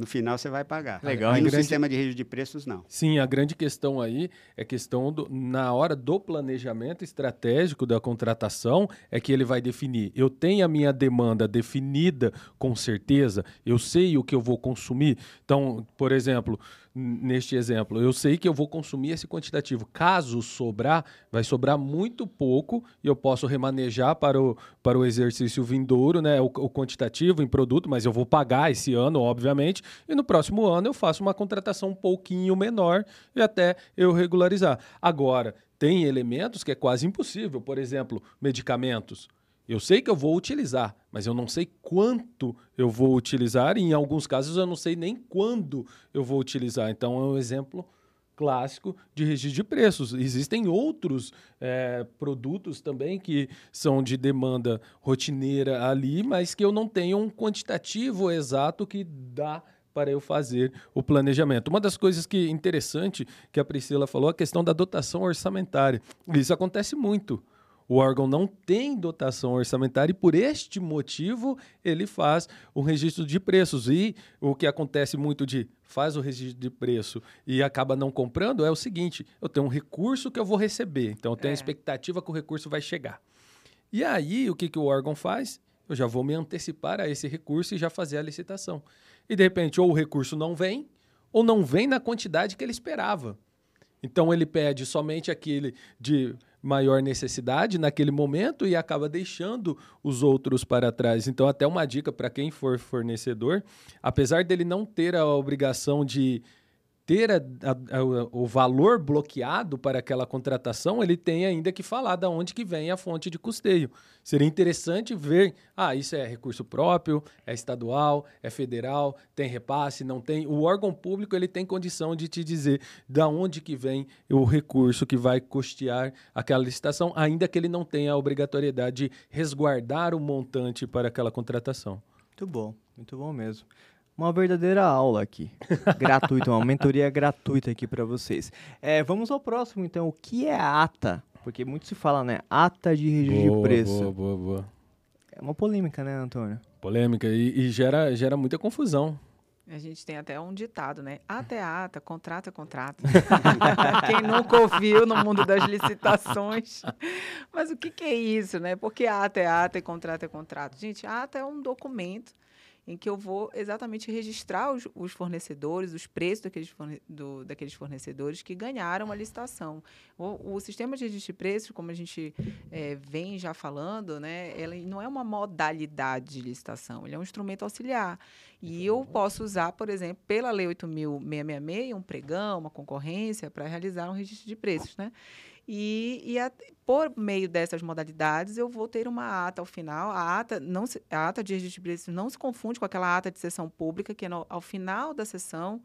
No final, você vai pagar. Legal. Mas Em no grande- sistema de registro de preços, não. Sim, a grande questão aí é questão do, na hora do planejamento estratégico da contratação é que ele vai definir. Eu tenho a minha demanda definida com certeza, eu sei o que eu vou consumir. Então, por exemplo, neste exemplo, eu sei que eu vou consumir esse quantitativo. Caso sobrar, vai sobrar muito pouco e eu posso remanejar para o, para o exercício vindouro, né, o, o quantitativo em produto, mas eu vou pagar esse ano, obviamente, e no próximo ano eu faço uma contratação um pouquinho menor e até eu regularizar. Agora, tem elementos que é quase impossível, por exemplo, medicamentos. Eu sei que eu vou utilizar, mas eu não sei quanto eu vou utilizar e em alguns casos eu não sei nem quando eu vou utilizar. Então é um exemplo clássico de registro de preços. Existem outros eh, produtos também que são de demanda rotineira ali, mas que eu não tenho um quantitativo exato que dá para eu fazer o planejamento. Uma das coisas que interessante que a Priscila falou, a questão da dotação orçamentária. Isso acontece muito. O órgão não tem dotação orçamentária e, por este motivo, ele faz o registro de preços. E o que acontece muito de faz o registro de preço e acaba não comprando é o seguinte: eu tenho um recurso que eu vou receber, então eu tenho a É. expectativa que o recurso vai chegar. E aí, o que, que o órgão faz? Eu já vou me antecipar a esse recurso e já fazer a licitação. E, de repente, ou o recurso não vem, ou não vem na quantidade que ele esperava. Então ele pede somente aquele de maior necessidade naquele momento e acaba deixando os outros para trás. Então até uma dica para quem for fornecedor, apesar dele não ter a obrigação de ter a- a- o valor bloqueado para aquela contratação, ele tem ainda que falar da onde que vem a fonte de custeio. Seria interessante ver, ah, isso é recurso próprio, é estadual, é federal, tem repasse, não tem. O órgão público ele tem condição de te dizer da onde que vem o recurso que vai custear aquela licitação, ainda que ele não tenha a obrigatoriedade de resguardar o montante para aquela contratação. Muito bom, muito bom mesmo. Uma verdadeira aula aqui. Gratuita, uma mentoria gratuita aqui para vocês. É, vamos ao próximo, então. O que é ata? Porque muito se fala, né? Ata de registro de preço. Boa, boa, boa. É uma polêmica, né, Antônio? Polêmica e, e gera, gera muita confusão. A gente tem até um ditado, né? Ata é ata, contrato é contrato. Quem nunca ouviu no mundo das licitações. Mas o que, que é isso, né? Porque ata é ata e contrato é contrato. Gente, ata é um documento em que eu vou exatamente registrar os, os fornecedores, os preços daqueles, forne do, daqueles fornecedores que ganharam a licitação. O, o, sistema de registro de preços, como a gente é, vem já falando, né, ele não é uma modalidade de licitação, ele é um instrumento auxiliar. E eu posso usar, por exemplo, pela Lei 8.666, um pregão, uma concorrência, para realizar um registro de preços. Né? E, e a, por meio dessas modalidades, eu vou ter uma ata ao final. A ata, não se, a ata de registro não se confunde com aquela ata de sessão pública, que no, ao final da sessão,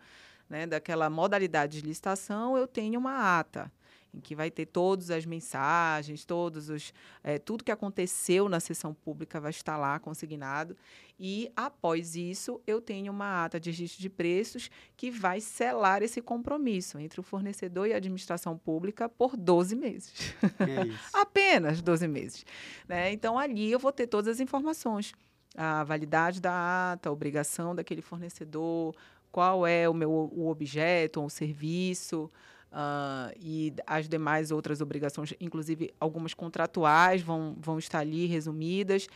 né, daquela modalidade de licitação, eu tenho uma ata em que vai ter todas as mensagens, todos os, é, tudo que aconteceu na sessão pública vai estar lá consignado. E, após isso, eu tenho uma ata de registro de preços que vai selar esse compromisso entre o fornecedor e a administração pública por 12 meses. É Apenas 12 meses. Né? Então, ali eu vou ter todas as informações. A validade da ata, a obrigação daquele fornecedor, qual é o meu o objeto ou o serviço, Uh, e as demais outras obrigações, inclusive algumas contratuais, vão, vão estar ali resumidas.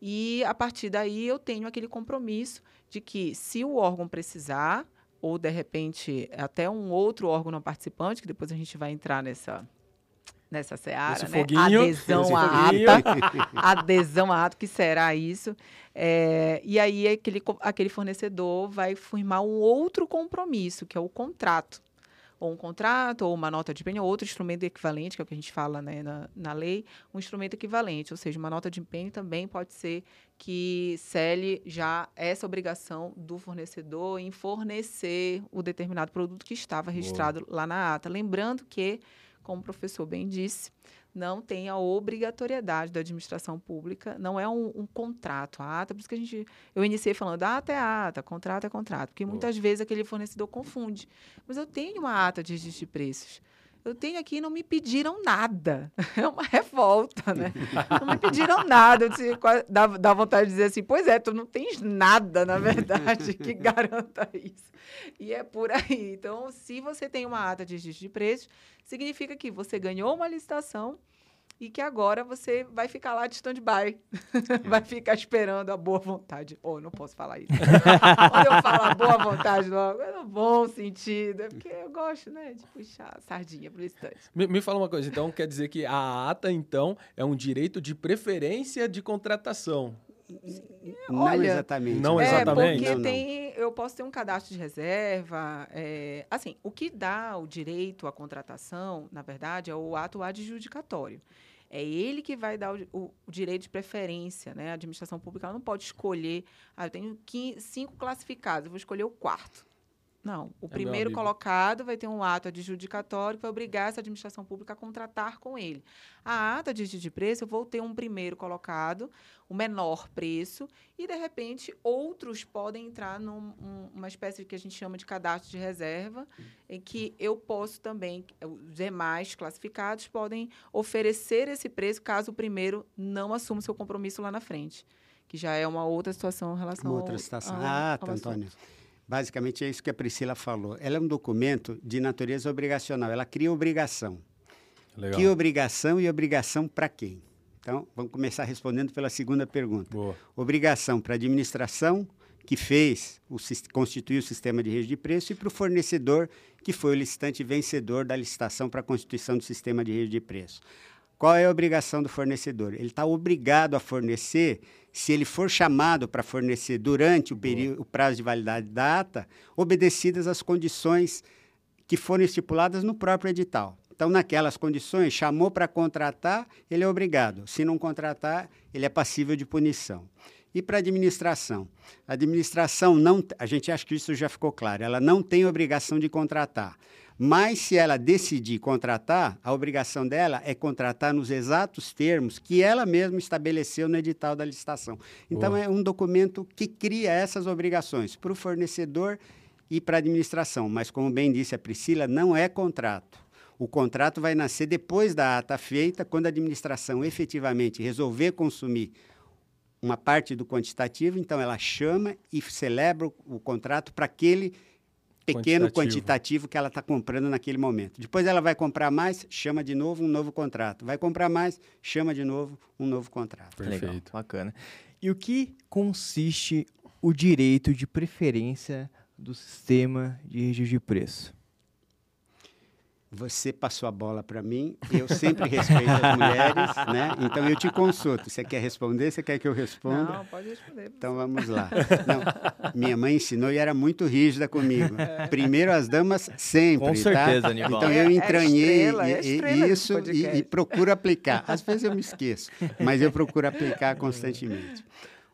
E a partir daí eu tenho aquele compromisso de que, se o órgão precisar, ou de repente até um outro órgão não participante, que depois a gente vai entrar nessa, nessa seara, esse né? Foguinho, adesão à ata, adesão à ata, que será isso? É, e aí aquele, aquele fornecedor vai firmar um outro compromisso, que é o contrato ou um contrato, ou uma nota de empenho, ou outro instrumento equivalente, que é o que a gente fala né, na, na lei, um instrumento equivalente, ou seja, uma nota de empenho também pode ser que cele já essa obrigação do fornecedor em fornecer o determinado produto que estava registrado Boa. lá na ata. Lembrando que, como o professor bem disse, não tem a obrigatoriedade da administração pública, não é um, um, contrato, a ata, por isso que a gente, eu iniciei falando, ata é ata, contrato é contrato, porque muitas vezes aquele fornecedor confunde. Mas eu tenho uma ata de registro de preços. Eu tenho aqui e não me pediram nada. É uma revolta, né? Não me pediram nada. Eu disse, dá, dá vontade de dizer assim, pois é, tu não tens nada, na verdade, que garanta isso. E é por aí. Então, se você tem uma ata de registro de preços, significa que você ganhou uma licitação e que agora você vai ficar lá de stand-by. vai ficar esperando a boa vontade. Oh, não posso falar isso. Quando eu falo a boa vontade logo, é no bom sentido. É porque eu gosto, né, de puxar a sardinha para o instante. Me, me fala uma coisa, então, quer dizer que a ata, então, é um direito de preferência de contratação. Não Olha, exatamente. Não é, exatamente. Porque não, tem, eu posso ter um cadastro de reserva. É, assim, o que dá o direito à contratação, na verdade, é o ato adjudicatório. É ele que vai dar o, o, o, direito de preferência, né? A administração pública não pode escolher. Ah, eu tenho 15, cinco classificados, eu vou escolher o quarto. Não. O é primeiro colocado vai ter um ato adjudicatório que vai obrigar essa administração pública a contratar com ele. A ata de de preço, eu vou ter um primeiro colocado, o menor preço, e, de repente, outros podem entrar numa num, espécie que a gente chama de cadastro de reserva, em que eu posso também, os demais classificados podem oferecer esse preço caso o primeiro não assuma seu compromisso lá na frente, que já é uma outra situação em relação uma outra situação. ah, tá, Antônio. Basicamente é isso que a Priscila falou. Ela é um documento de natureza obrigacional, ela cria obrigação. Legal. Que obrigação e obrigação para quem? Então, vamos começar respondendo pela segunda pergunta. Boa. Obrigação para a administração, que fez, o, constituiu o sistema de rede de preço, e para o fornecedor, que foi o licitante vencedor da licitação para a constituição do sistema de rede de preço. Qual é a obrigação do fornecedor? Ele está obrigado a fornecer se ele for chamado para fornecer durante o, período, o prazo de validade da ata, obedecidas as condições que foram estipuladas no próprio edital. Então, naquelas condições, chamou para contratar, ele é obrigado. Se não contratar, ele é passível de punição. E para a administração? A administração não, a gente acha que isso já ficou claro, ela não tem obrigação de contratar. Mas se ela decidir contratar, a obrigação dela é contratar nos exatos termos que ela mesma estabeleceu no edital da licitação. Então Boa. é um documento que cria essas obrigações para o fornecedor e para a administração. Mas como bem disse a Priscila, não é contrato. O contrato vai nascer depois da ata feita, quando a administração efetivamente resolver consumir uma parte do quantitativo, então ela chama e celebra o, o contrato para aquele pequeno quantitativo. quantitativo que ela está comprando naquele momento. Depois ela vai comprar mais, chama de novo um novo contrato. Vai comprar mais, chama de novo um novo contrato. Perfeito. Legal, bacana. E o que consiste o direito de preferência do sistema de registro de preço? Você passou a bola para mim, eu sempre respeito as mulheres, né? Então eu te consulto. Você quer responder? Você quer que eu responda? Não, pode responder. Então vamos lá. Não, minha mãe ensinou e era muito rígida comigo. É. Primeiro as damas sempre, Com tá? certeza, tá? Então eu entranhei é estrela, é isso e, e procuro aplicar. Às vezes eu me esqueço, mas eu procuro aplicar constantemente.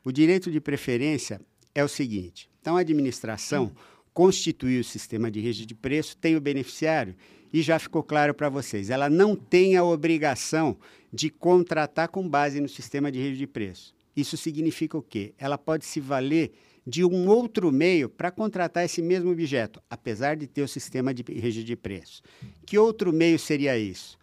O direito de preferência é o seguinte: então a administração constitui o sistema de registro de preço, tem o beneficiário e já ficou claro para vocês, ela não tem a obrigação de contratar com base no sistema de rede de preço. Isso significa o quê? Ela pode se valer de um outro meio para contratar esse mesmo objeto, apesar de ter o sistema de rede de preço. Que outro meio seria isso?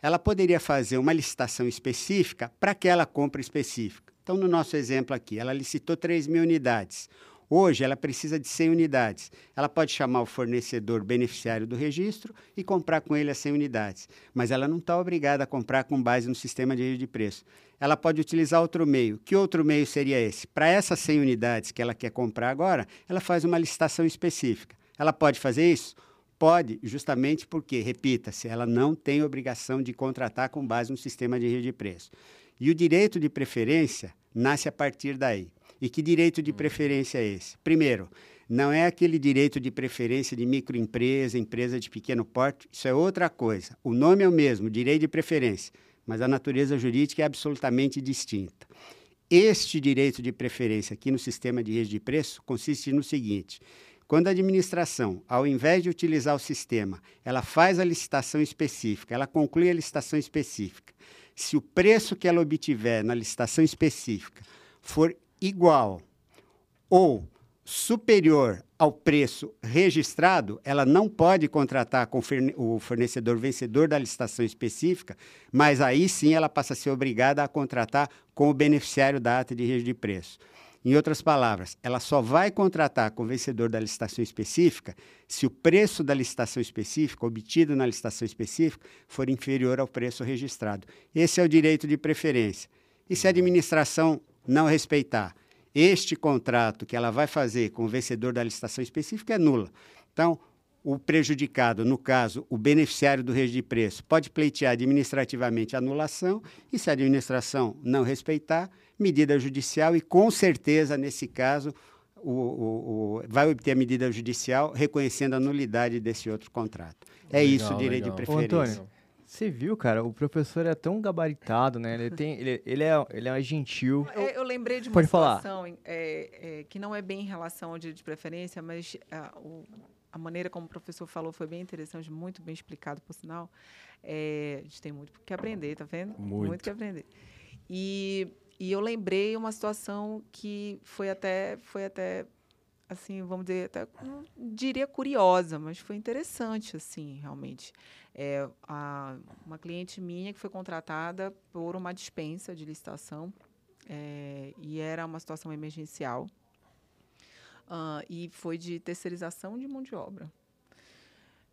Ela poderia fazer uma licitação específica para aquela compra específica. Então, no nosso exemplo aqui, ela licitou 3 mil unidades. Hoje, ela precisa de 100 unidades. Ela pode chamar o fornecedor beneficiário do registro e comprar com ele as 100 unidades. Mas ela não está obrigada a comprar com base no sistema de de preço. Ela pode utilizar outro meio. Que outro meio seria esse? Para essas 100 unidades que ela quer comprar agora, ela faz uma licitação específica. Ela pode fazer isso? Pode, justamente porque, repita-se, ela não tem obrigação de contratar com base no sistema de rede de preço. E o direito de preferência nasce a partir daí. E que direito de preferência é esse? Primeiro, não é aquele direito de preferência de microempresa, empresa de pequeno porte, isso é outra coisa. O nome é o mesmo, direito de preferência, mas a natureza jurídica é absolutamente distinta. Este direito de preferência aqui no sistema de rede de preço consiste no seguinte: quando a administração, ao invés de utilizar o sistema, ela faz a licitação específica, ela conclui a licitação específica. Se o preço que ela obtiver na licitação específica for igual ou superior ao preço registrado, ela não pode contratar com o fornecedor vencedor da licitação específica, mas aí sim ela passa a ser obrigada a contratar com o beneficiário da ata de registro de preço. Em outras palavras, ela só vai contratar com o vencedor da licitação específica se o preço da licitação específica, obtido na licitação específica, for inferior ao preço registrado. Esse é o direito de preferência. E se a administração não respeitar este contrato que ela vai fazer com o vencedor da licitação específica é nula. Então, o prejudicado, no caso, o beneficiário do registro de preço, pode pleitear administrativamente a anulação e, se a administração não respeitar, medida judicial e, com certeza, nesse caso, o, o, o, vai obter a medida judicial reconhecendo a nulidade desse outro contrato. É legal, isso o direito legal. de preferência. Ô, Antônio, você viu, cara, o professor é tão gabaritado, né? Ele, tem, ele, ele, é, ele é gentil. Eu, eu lembrei de uma Pode situação é, é, que não é bem em relação ao direito de preferência, mas a, o, a maneira como o professor falou foi bem interessante, muito bem explicado, por sinal. É, a gente tem muito que aprender, tá vendo? Muito. Muito que aprender. E, e eu lembrei uma situação que foi até, foi até assim, vamos dizer, até, não diria curiosa, mas foi interessante, assim, realmente. É, a, uma cliente minha que foi contratada por uma dispensa de licitação é, e era uma situação emergencial uh, e foi de terceirização de mão de obra.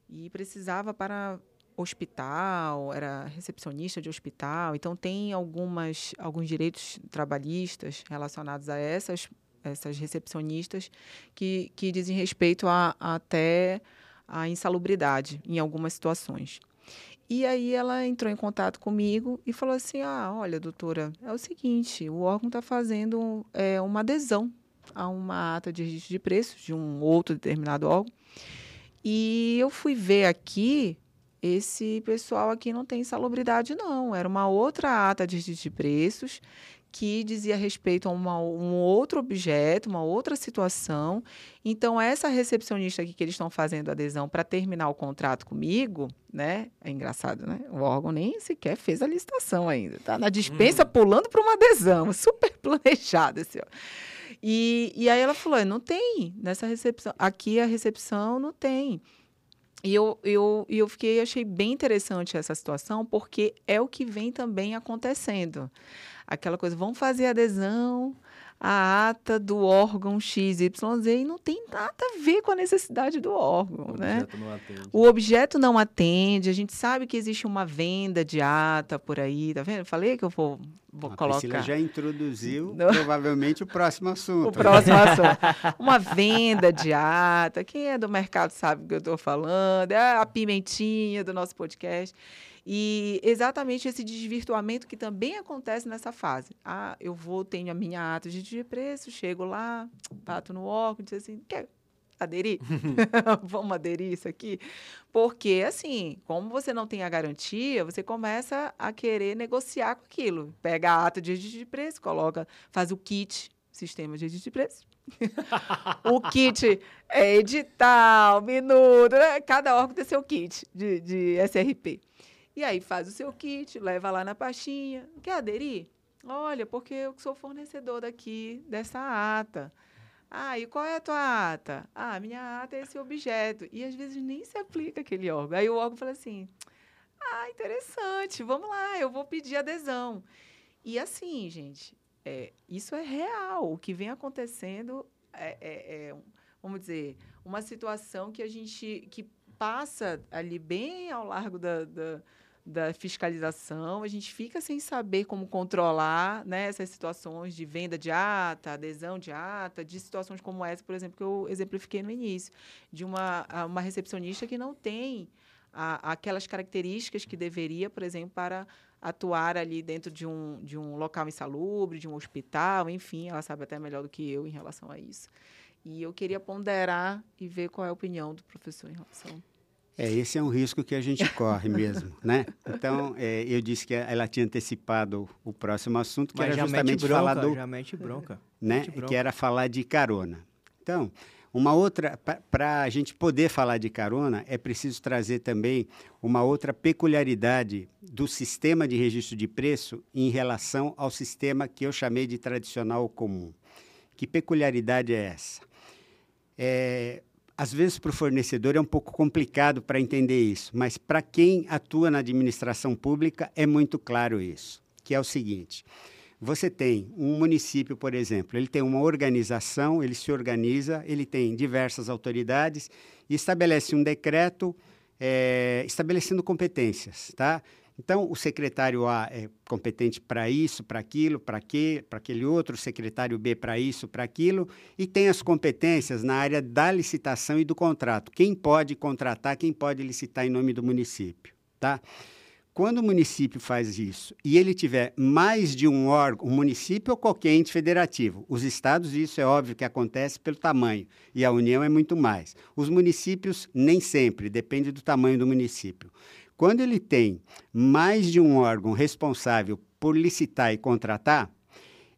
E precisava para hospital, era recepcionista de hospital, então tem algumas, alguns direitos trabalhistas relacionados a essas essas recepcionistas que, que dizem respeito a, a até a insalubridade em algumas situações. E aí ela entrou em contato comigo e falou assim: Ah, olha, doutora, é o seguinte, o órgão está fazendo é, uma adesão a uma ata de registro de preços de um outro determinado órgão. E eu fui ver aqui, esse pessoal aqui não tem insalubridade, não. Era uma outra ata de registro de preços que dizia respeito a uma, um outro objeto, uma outra situação. Então, essa recepcionista aqui que eles estão fazendo adesão para terminar o contrato comigo, né? É engraçado, né? O órgão nem sequer fez a licitação ainda. Tá na dispensa hum. pulando para uma adesão. Super planejado esse órgão. E, e aí ela falou: não tem nessa recepção. Aqui a recepção não tem. E eu, eu, eu fiquei, achei bem interessante essa situação, porque é o que vem também acontecendo. Aquela coisa, vamos fazer adesão, a ata do órgão XYZ e não tem nada a ver com a necessidade do órgão, O né? objeto não atende. O objeto não atende, a gente sabe que existe uma venda de ata por aí, tá vendo? Falei que eu vou, vou A colocar. Priscila já introduziu Não. provavelmente o próximo assunto. O próximo assunto. Uma venda de ata. Quem é do mercado sabe o que eu estou falando. É a pimentinha do nosso podcast. E exatamente esse desvirtuamento que também acontece nessa fase. Ah, eu vou, tenho a minha ata de preço, chego lá, bato no órgão, diz assim, quer aderir? Vamos aderir isso aqui? Porque, assim, como você não tem a garantia, você começa a querer negociar com aquilo. Pega a ata de registro de preço, coloca, faz o kit, sistema de registro de preço. o kit é edital, minuto, né? cada órgão tem seu kit de, de SRP. E aí faz o seu kit, leva lá na pastinha. Quer aderir? Olha, porque eu sou fornecedor daqui dessa ata. Ah, e qual é a tua ata? Ah, minha ata é esse objeto. E às vezes nem se aplica aquele órgão. Aí o órgão fala assim: ah, interessante, vamos lá, eu vou pedir adesão. E assim, gente, é, isso é real. O que vem acontecendo é, é- é, vamos dizer, uma situação que a gente que passa ali bem ao largo da, da, da fiscalização, a gente fica sem saber como controlar né, essas situações de venda de ata, adesão de ata, de situações como essa, por exemplo, que eu exemplifiquei no início, de uma, uma recepcionista que não tem a- aquelas características que deveria, por exemplo, para atuar ali dentro de um, de um local insalubre, de um hospital, enfim, ela sabe até melhor do que eu em relação a isso. E eu queria ponderar e ver qual é a opinião do professor em relação. É, esse é um risco que a gente corre mesmo, né? Então, é, eu disse que ela tinha antecipado o próximo assunto, que Mas era já mete justamente bronca, falar do, já mete bronca. né? mete bronca. Que era falar de carona. Então, uma outra, para a gente poder falar de carona, é preciso trazer também uma outra peculiaridade do sistema de registro de preço em relação ao sistema que eu chamei de tradicional ou comum. Que peculiaridade é essa? É, às vezes, para o fornecedor é um pouco complicado para entender isso, mas para quem atua na administração pública é muito claro isso, que é o seguinte: você tem um município, por exemplo, ele tem uma organização, ele se organiza, ele tem diversas autoridades e estabelece um decreto eh, estabelecendo competências, tá? Então, o secretário A é competente para isso, para aquilo, para que, para aquele outro, o secretário B para isso, para aquilo, e tem as competências na área da licitação e do contrato. Quem pode contratar, quem pode licitar em nome do município, tá? Quando o município faz isso e ele tiver mais de um órgão, um município ou qualquer ente federativo, os estados, isso é óbvio que acontece pelo tamanho, e a União é muito mais. Os municípios, nem sempre, depende do tamanho do município. Quando ele tem mais de um órgão responsável por licitar e contratar,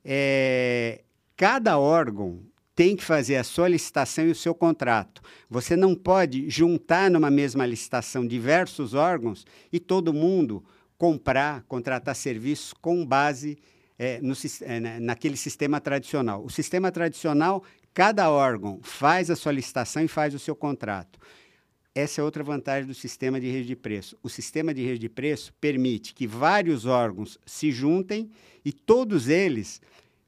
é, cada órgão tem que fazer a sua licitação e o seu contrato. Você não pode juntar numa mesma licitação diversos órgãos e todo mundo comprar, contratar serviços com base é, no, é, na- naquele sistema tradicional. O sistema tradicional, cada órgão faz a sua licitação e faz o seu contrato. Essa é outra vantagem do sistema de rede de preço. O sistema de rede de preço permite que vários órgãos se juntem e todos eles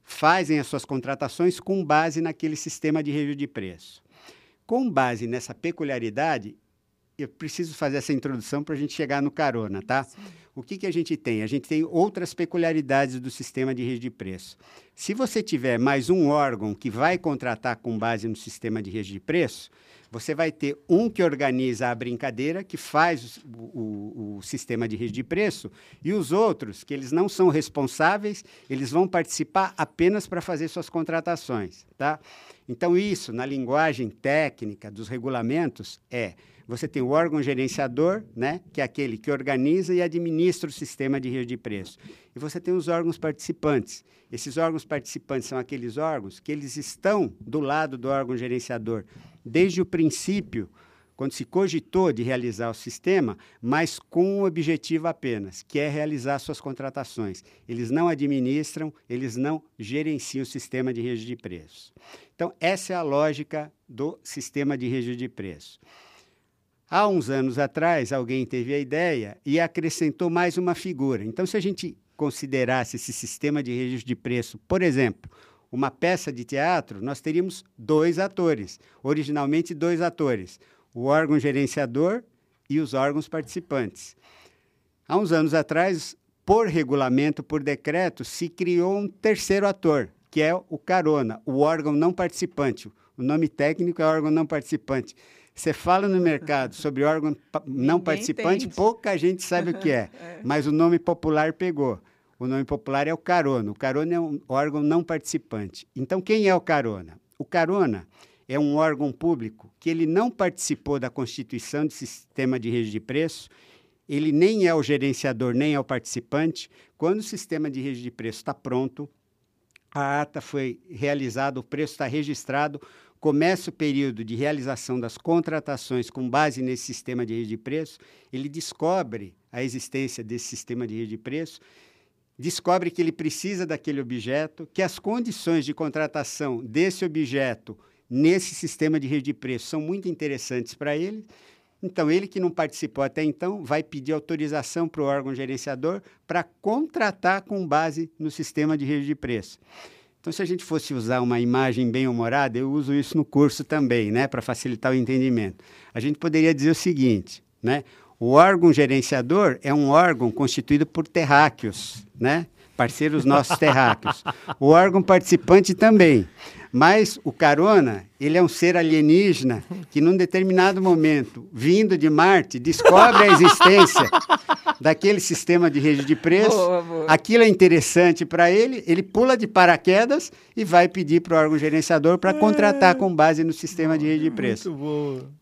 fazem as suas contratações com base naquele sistema de rede de preço. Com base nessa peculiaridade, eu preciso fazer essa introdução para a gente chegar no carona, tá? O que, que a gente tem? A gente tem outras peculiaridades do sistema de rede de preço. Se você tiver mais um órgão que vai contratar com base no sistema de rede de preço, você vai ter um que organiza a brincadeira, que faz o, o- o sistema de rede de preço, e os outros, que eles não são responsáveis, eles vão participar apenas para fazer suas contratações. Tá? Então, isso, na linguagem técnica dos regulamentos, é você tem o órgão gerenciador, né, que é aquele que organiza e administra o sistema de rede de preço. E você tem os órgãos participantes. Esses órgãos participantes são aqueles órgãos que eles estão do lado do órgão gerenciador desde o princípio, quando se cogitou de realizar o sistema, mas com um objetivo apenas, que é realizar suas contratações. Eles não administram, eles não gerenciam o sistema de rede de preços. Então, essa é a lógica do sistema de rede de preço. Há uns anos atrás, alguém teve a ideia e acrescentou mais uma figura. Então, se a gente considerasse esse sistema de registro de preço, por exemplo, uma peça de teatro, nós teríamos dois atores, originalmente dois atores, o órgão gerenciador e os órgãos participantes. Há uns anos atrás, por regulamento, por decreto, se criou um terceiro ator, que é o carona, o órgão não participante. O nome técnico é órgão não participante. Você fala no mercado sobre órgão não Ninguém participante, entende. pouca gente sabe o que é, é, mas o nome popular pegou. O nome popular é o carona. O carona é um órgão não participante. Então, quem é o carona? O carona é um órgão público que ele não participou da constituição do sistema de rede de preço ele nem é o gerenciador, nem é o participante. Quando o sistema de rede de preço está pronto, a ata foi realizada, o preço está registrado, começa o período de realização das contratações com base nesse sistema de rede de preço, ele descobre a existência desse sistema de rede de preço, descobre que ele precisa daquele objeto, que as condições de contratação desse objeto nesse sistema de rede de preço são muito interessantes para ele, então, ele que não participou até então vai pedir autorização para o órgão gerenciador para contratar com base no sistema de rede de preço. Então, se a gente fosse usar uma imagem bem humorada, eu uso isso no curso também, né, para facilitar o entendimento. A gente poderia dizer o seguinte, né? O órgão gerenciador é um órgão constituído por terráqueos, né? Parceiros nossos terráqueos. O órgão participante também. Mas o Carona, ele é um ser alienígena que, num determinado momento, vindo de Marte, descobre a existência daquele sistema de rede de preço. Boa, boa. Aquilo é interessante para ele, ele pula de paraquedas e vai pedir para o órgão gerenciador para contratar com base no sistema de rede de preço.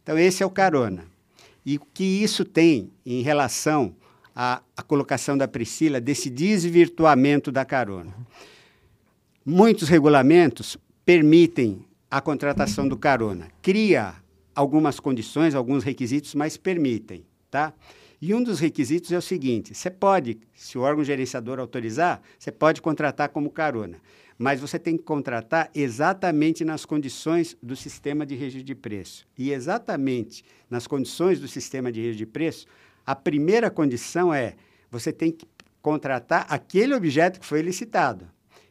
Então, esse é o Carona. E o que isso tem em relação à, à colocação da Priscila desse desvirtuamento da carona? Muitos regulamentos permitem a contratação do carona. Cria algumas condições, alguns requisitos, mas permitem, tá? E um dos requisitos é o seguinte: você pode, se o órgão gerenciador autorizar, você pode contratar como carona, mas você tem que contratar exatamente nas condições do sistema de registro de preço. E exatamente nas condições do sistema de registro de preço, a primeira condição é você tem que contratar aquele objeto que foi licitado.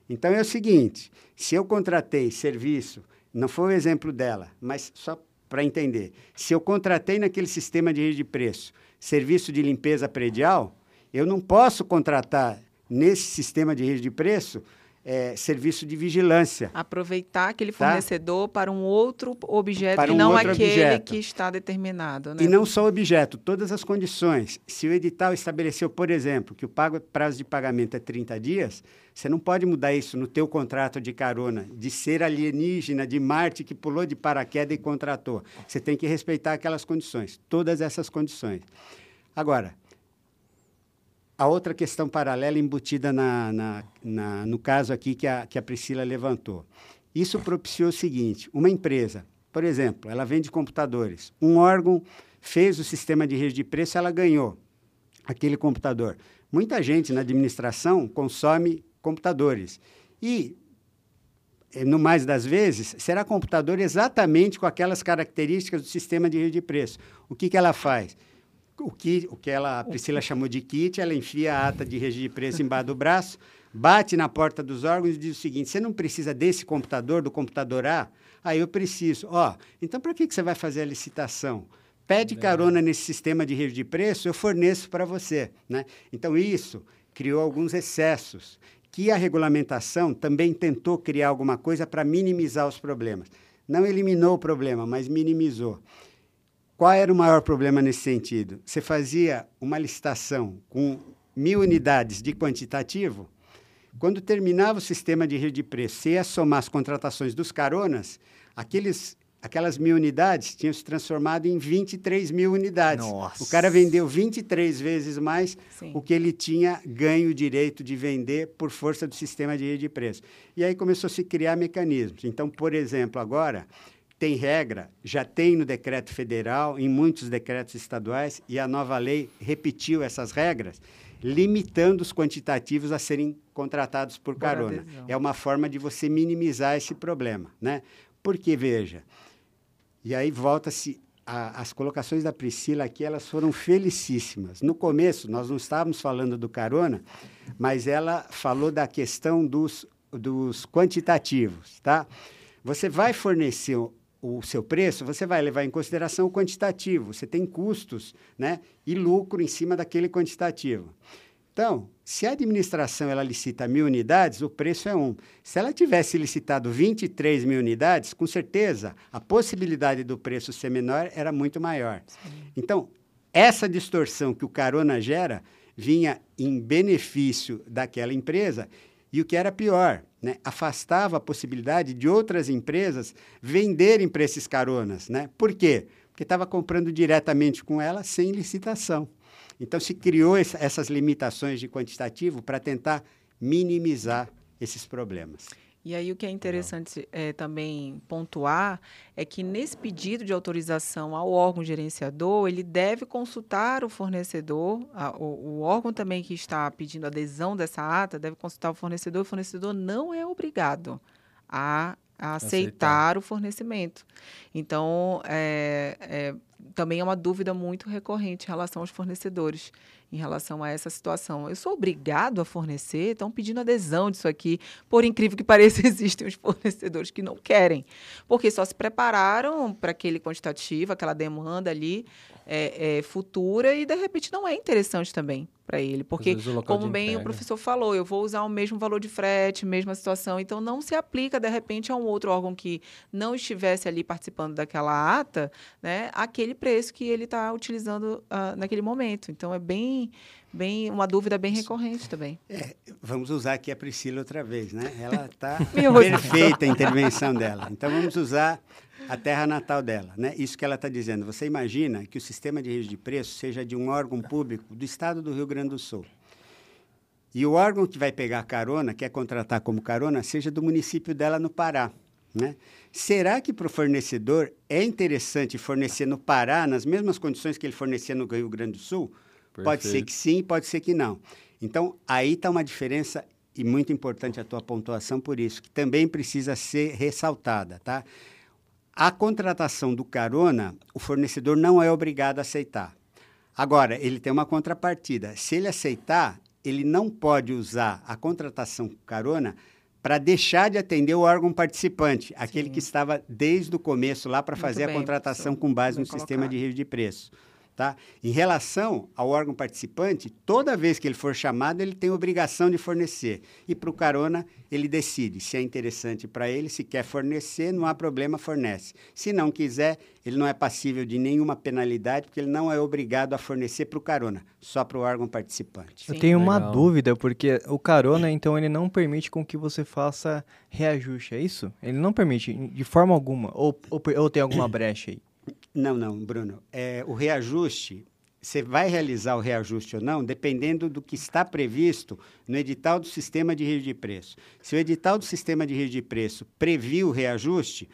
Então é o seguinte: se eu contratei serviço, não foi o exemplo dela, mas só para entender, se eu contratei naquele sistema de rede de preço serviço de limpeza predial, eu não posso contratar nesse sistema de rede de preço é, serviço de vigilância. Aproveitar aquele tá? fornecedor tá? para um outro objeto para e um não aquele objeto. que está determinado. Né? E não só o objeto, todas as condições. Se o edital estabeleceu, por exemplo, que o prazo de pagamento é 30 dias, você não pode mudar isso no teu contrato de carona, de ser alienígena de Marte que pulou de paraquedas e contratou. Você tem que respeitar aquelas condições, todas essas condições. Agora, a outra questão paralela embutida na, na, na, no caso aqui que a, que a Priscila levantou. Isso propiciou o seguinte: uma empresa, por exemplo, ela vende computadores. Um órgão fez o sistema de rede de preço, ela ganhou aquele computador. Muita gente na administração consome computadores. E, eh, no mais das vezes, será computador exatamente com aquelas características do sistema de rede de preço. O que, que ela faz? O que, o que ela, a Priscila chamou de kit, ela enfia a ata de registro de preço embaixo do braço, bate na porta dos órgãos e diz o seguinte: você não precisa desse computador, do computador A? Aí eu preciso. Ó, então para que, que você vai fazer a licitação? Pede carona nesse sistema de rede de preço, eu forneço para você. Né? Então, isso criou alguns excessos, que a regulamentação também tentou criar alguma coisa para minimizar os problemas. Não eliminou o problema, mas minimizou. Qual era o maior problema nesse sentido? Você fazia uma licitação com mil unidades de quantitativo, quando terminava o sistema de rede de preço, você ia somar as contratações dos caronas, aqueles, aquelas mil unidades tinham se transformado em 23 mil unidades. Nossa. O cara vendeu 23 vezes mais Sim. o que ele tinha ganho o direito de vender por força do sistema de rede de preço. E aí começou a se criar mecanismos. Então, por exemplo, agora tem regra, já tem no decreto federal, em muitos decretos estaduais, e a nova lei repetiu essas regras, limitando os quantitativos a serem contratados por carona. É uma forma de você minimizar esse problema, né? Porque, veja, e aí volta-se as colocações da Priscila aqui, elas foram felicíssimas. No começo, nós não estávamos falando do carona, mas ela falou da questão dos, dos quantitativos, tá? Você vai fornecer o, seu preço, você vai levar em consideração o quantitativo. Você tem custos né, e lucro em cima daquele quantitativo. Então, se a administração ela licita mil unidades, o preço é um. Se ela tivesse licitado 23 mil unidades, com certeza a possibilidade do preço ser menor era muito maior. Sim. Então, essa distorção que o carona gera vinha em benefício daquela empresa e o que era pior, né, afastava a possibilidade de outras empresas venderem para esses caronas. Né? Por quê? Porque estava comprando diretamente com ela sem licitação. Então, se criou essas limitações de quantitativo para tentar minimizar esses problemas. E aí o que é interessante é, também pontuar é que nesse pedido de autorização ao órgão gerenciador, ele deve consultar o fornecedor, a, o, o, órgão também que está pedindo adesão dessa ata deve consultar o fornecedor, o fornecedor não é obrigado a, a aceitar, aceitar, o fornecimento. Então, é, é, também é uma dúvida muito recorrente em relação aos fornecedores, em relação a essa situação. Eu sou obrigado a fornecer, estão pedindo adesão disso aqui. Por incrível que pareça, existem os fornecedores que não querem, porque só se prepararam para aquele quantitativo, aquela demanda ali é, é, futura, e de repente não é interessante também para ele. Porque, como bem entrega. o professor falou, eu vou usar o mesmo valor de frete, mesma situação. Então, não se aplica, de repente, a um outro órgão que não estivesse ali participando daquela ata, né, aquele preço que ele está utilizando uh, naquele momento. Então, é bem, bem uma dúvida bem recorrente também. É, vamos usar aqui a Priscila outra vez, né? Ela está perfeita a intervenção dela. Então, vamos usar a terra natal dela. Né? Isso que ela está dizendo. Você imagina que o sistema de registro de preço seja de um órgão público do estado do Rio Grande do Sul. E o órgão que vai pegar carona, quer contratar como carona, seja do município dela no Pará. Né? Será que para o fornecedor é interessante fornecer no Pará, nas mesmas condições que ele fornecia no Rio Grande do Sul? Perfeito. Pode ser que sim, pode ser que não. Então, aí está uma diferença e muito importante a tua pontuação por isso, que também precisa ser ressaltada, tá? A contratação do carona, o fornecedor não é obrigado a aceitar. Agora, ele tem uma contrapartida. Se ele aceitar, ele não pode usar a contratação carona para deixar de atender o órgão participante, aquele Sim. que estava desde o começo lá para fazer bem, a contratação com base no colocado. sistema de rede de preço. Tá? Em relação ao órgão participante, toda vez que ele for chamado, ele tem obrigação de fornecer. E para o carona, ele decide se é interessante para ele, se quer fornecer, não há problema, fornece. Se não quiser, ele não é passível de nenhuma penalidade, porque ele não é obrigado a fornecer para o carona, só para o órgão participante. Sim. Eu tenho Legal. uma dúvida, porque o carona, então, ele não permite com que você faça reajuste, é isso? Ele não permite de forma alguma, ou, ou, ou tem alguma brecha aí? Não, não, Bruno. É, o reajuste, você vai realizar o reajuste ou não, dependendo do que está previsto no edital do sistema de rede de preço. Se o edital do sistema de rede de preço previu o reajuste,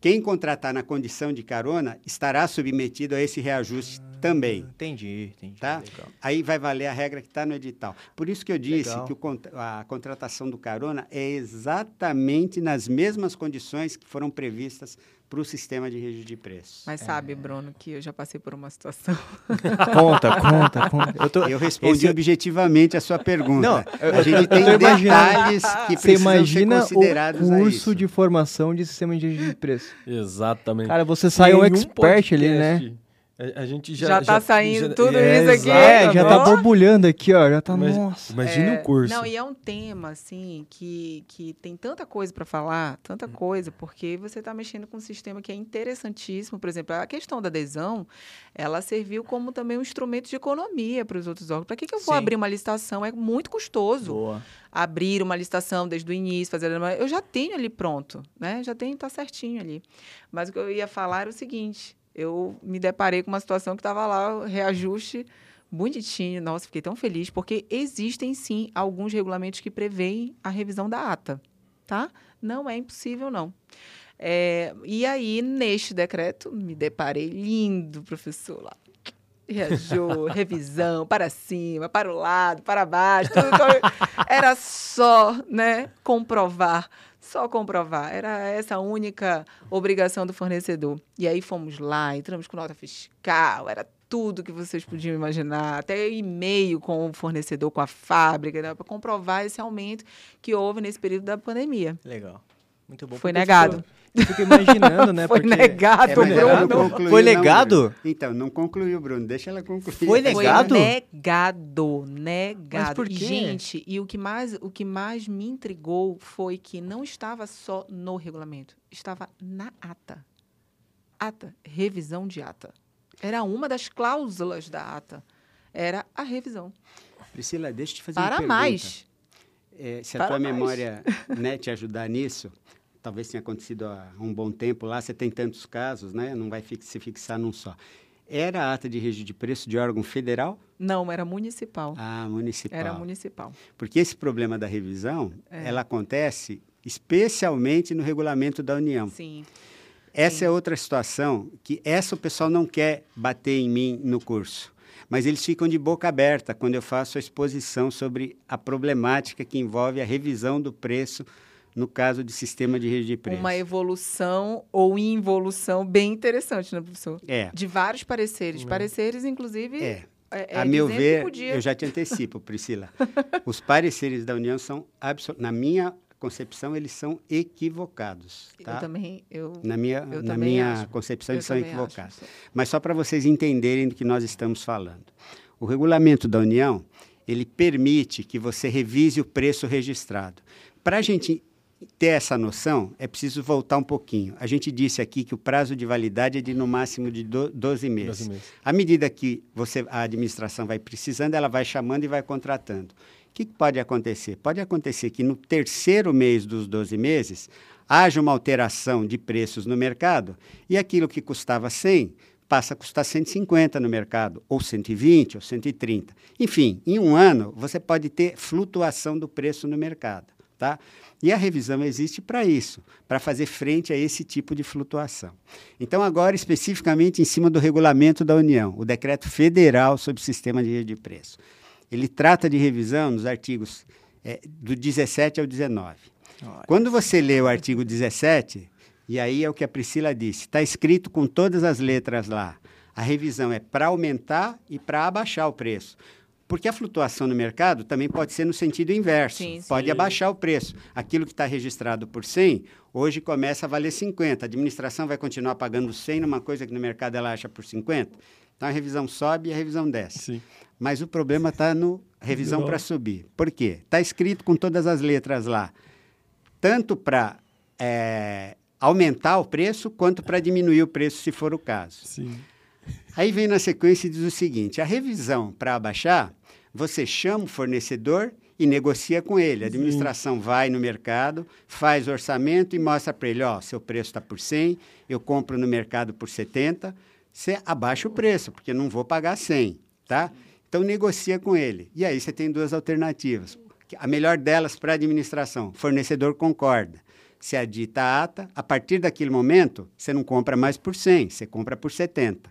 quem contratar na condição de carona estará submetido a esse reajuste ah, também. Entendi, entendi. Tá? Aí vai valer a regra que está no edital. Por isso que eu disse Legal. que o, a contratação do carona é exatamente nas mesmas condições que foram previstas para o sistema de rede de preços. Mas sabe, é... Bruno, que eu já passei por uma situação. conta, conta, conta. Eu, tô... eu respondi Esse... objetivamente a sua pergunta. Não, eu, a gente tem detalhes que Você imagina ser considerados o curso de formação de sistema de rede de preços. Exatamente. Cara, você sai um expert ali, né? A, gente já. Já tá já, saindo já, tudo é, isso aqui. É, tá já tá borbulhando aqui, ó. Já tá. Mas, nossa. Imagina é, o curso. Não, e é um tema, assim, que, que tem tanta coisa para falar, tanta hum. coisa, porque você tá mexendo com um sistema que é interessantíssimo. Por exemplo, a questão da adesão, ela serviu como também um instrumento de economia para os outros órgãos. Para que, que eu vou Sim. abrir uma licitação? É muito custoso. Boa. Abrir uma licitação desde o início, fazer. Eu já tenho ali pronto, né? Já tenho, tá certinho ali. Mas o que eu ia falar era o seguinte eu me deparei com uma situação que estava lá, reajuste bonitinho. Nossa, fiquei tão feliz, porque existem sim alguns regulamentos que preveem a revisão da ata, tá? Não é impossível, não. É, e aí, neste decreto, me deparei lindo, professor, lá. Reajou, revisão, para cima, para o lado, para baixo, tudo. Era só, né, comprovar só comprovar. Era essa a única obrigação do fornecedor. E aí fomos lá, entramos com nota fiscal, era tudo que vocês podiam imaginar, até e-mail com o fornecedor, com a fábrica, né, para comprovar esse aumento que houve nesse período da pandemia. Legal. Muito bom. Foi negado. Eu fico imaginando, né? Foi porque... negado, É, Bruno. concluiu, Foi negado? Então, não concluiu, Bruno. Deixa ela concluir. Foi negado? Foi negado, negado. Mas por E, quê? gente, e o que mais o que mais me intrigou foi que não estava só no regulamento, estava na ata. Ata, revisão de ata. Era uma das cláusulas da ata. Era a revisão. Priscila, deixa eu te fazer uma Para pergunta. mais. É, se a Para tua mais. memória né, te ajudar nisso, talvez tenha acontecido há um bom tempo lá, você tem tantos casos, né? Não vai fix- se fixar num só. Era a ata de registro de preço de órgão federal? Não, era municipal. Ah, municipal. Era municipal. Porque esse problema da revisão, É. ela acontece especialmente no regulamento da União. Sim. Essa Sim. é outra situação que essa o pessoal não quer bater em mim no curso. Mas eles ficam de boca aberta quando eu faço a exposição sobre a problemática que envolve a revisão do preço no caso de sistema de rede de preço. Uma evolução ou involução bem interessante, né, professor? É, De vários pareceres. Pareceres, inclusive, é. é, a é meu dizendo que ver, eu já te antecipo, Priscila. Os pareceres da União são, na minha concepção, eles são equivocados. Eu Tá? também, eu, Na minha, eu na minha acho. concepção, eu eles são acho, equivocados. professor. Mas só para vocês entenderem do que nós estamos falando. O regulamento da União, ele permite que você revise o preço registrado. Para a gente ter essa noção, é preciso voltar um pouquinho. A gente disse aqui que o prazo de validade é de no máximo de do- 12 meses. 12 meses. À medida que você, a administração vai precisando, ela vai chamando e vai contratando. O que, que pode acontecer? Pode acontecer que no terceiro mês dos 12 meses haja uma alteração de preços no mercado e aquilo que custava 100 passa a custar 150 no mercado, ou 120, ou 130. Enfim, em um ano, você pode ter flutuação do preço no mercado. Tá? E a revisão existe para isso, para fazer frente a esse tipo de flutuação. Então, agora, especificamente em cima do regulamento da União, o decreto federal sobre o sistema de rede de preço. Ele trata de revisão nos artigos eh, do 17 ao 19. Quando você lê o artigo 17, e aí é o que a Priscila disse, está escrito com todas as letras lá. A revisão é para aumentar e para abaixar o preço. Porque a flutuação no mercado também pode ser no sentido inverso. Sim, sim. Pode abaixar o preço. Aquilo que está registrado por 100, hoje começa a valer 50. A administração vai continuar pagando 100 numa coisa que no mercado ela acha por 50. Então a revisão sobe e a revisão desce. Sim. Mas o problema está no revisão para subir. Por quê? Está escrito com todas as letras lá, tanto para aumentar o preço quanto para diminuir o preço, se for o caso. Sim. Aí vem na sequência e diz o seguinte: a revisão para abaixar, você chama o fornecedor e negocia com ele. A administração vai no mercado, faz o orçamento e mostra para ele: ó, seu preço está por 100, eu compro no mercado por 70, você abaixa o preço, porque não vou pagar 100, tá? Então negocia com ele. E aí você tem duas alternativas. A melhor delas para a administração: fornecedor concorda. Se adita a ata, a partir daquele momento, você não compra mais por 100, você compra por 70.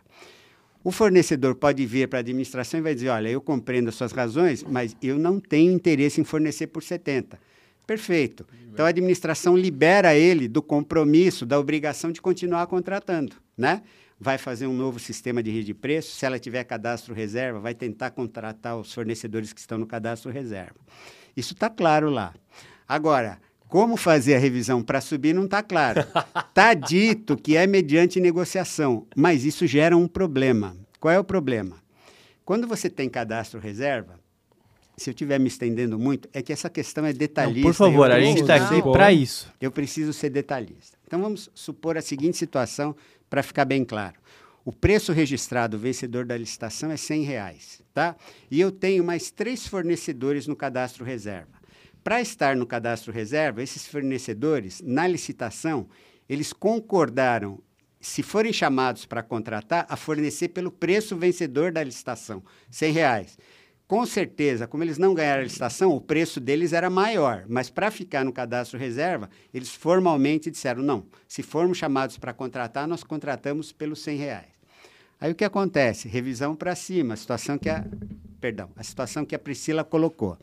O fornecedor pode vir para a administração e vai dizer: olha, eu compreendo as suas razões, mas eu não tenho interesse em fornecer por 70. Perfeito. Então a administração libera ele do compromisso, da obrigação de continuar contratando, né? Vai fazer um novo sistema de rede de preço. Se ela tiver cadastro reserva, vai tentar contratar os fornecedores que estão no cadastro reserva. Isso está claro lá. Agora, como fazer a revisão para subir não está claro. Está dito que é mediante negociação, mas isso gera um problema. Qual é o problema? Quando você tem cadastro reserva, se eu estiver me estendendo muito, é que essa questão é Não, detalhista. por favor, a gente está Não. aqui para isso. eu preciso ser detalhista. Então vamos supor a seguinte situação para ficar bem claro. O preço registrado vencedor da licitação é 100 reais, tá? E eu tenho mais três fornecedores no cadastro reserva. Para estar no cadastro reserva, esses fornecedores, na licitação, eles concordaram, se forem chamados para contratar, a fornecer pelo preço vencedor da licitação, 100 reais. Com certeza, como eles não ganharam a licitação, o preço deles era maior. Mas para ficar no cadastro reserva, eles formalmente disseram: não, se formos chamados para contratar, nós contratamos pelos 100 reais. Aí o que acontece? Revisão para cima, a situação que a. Perdão, a situação que a Priscila colocou.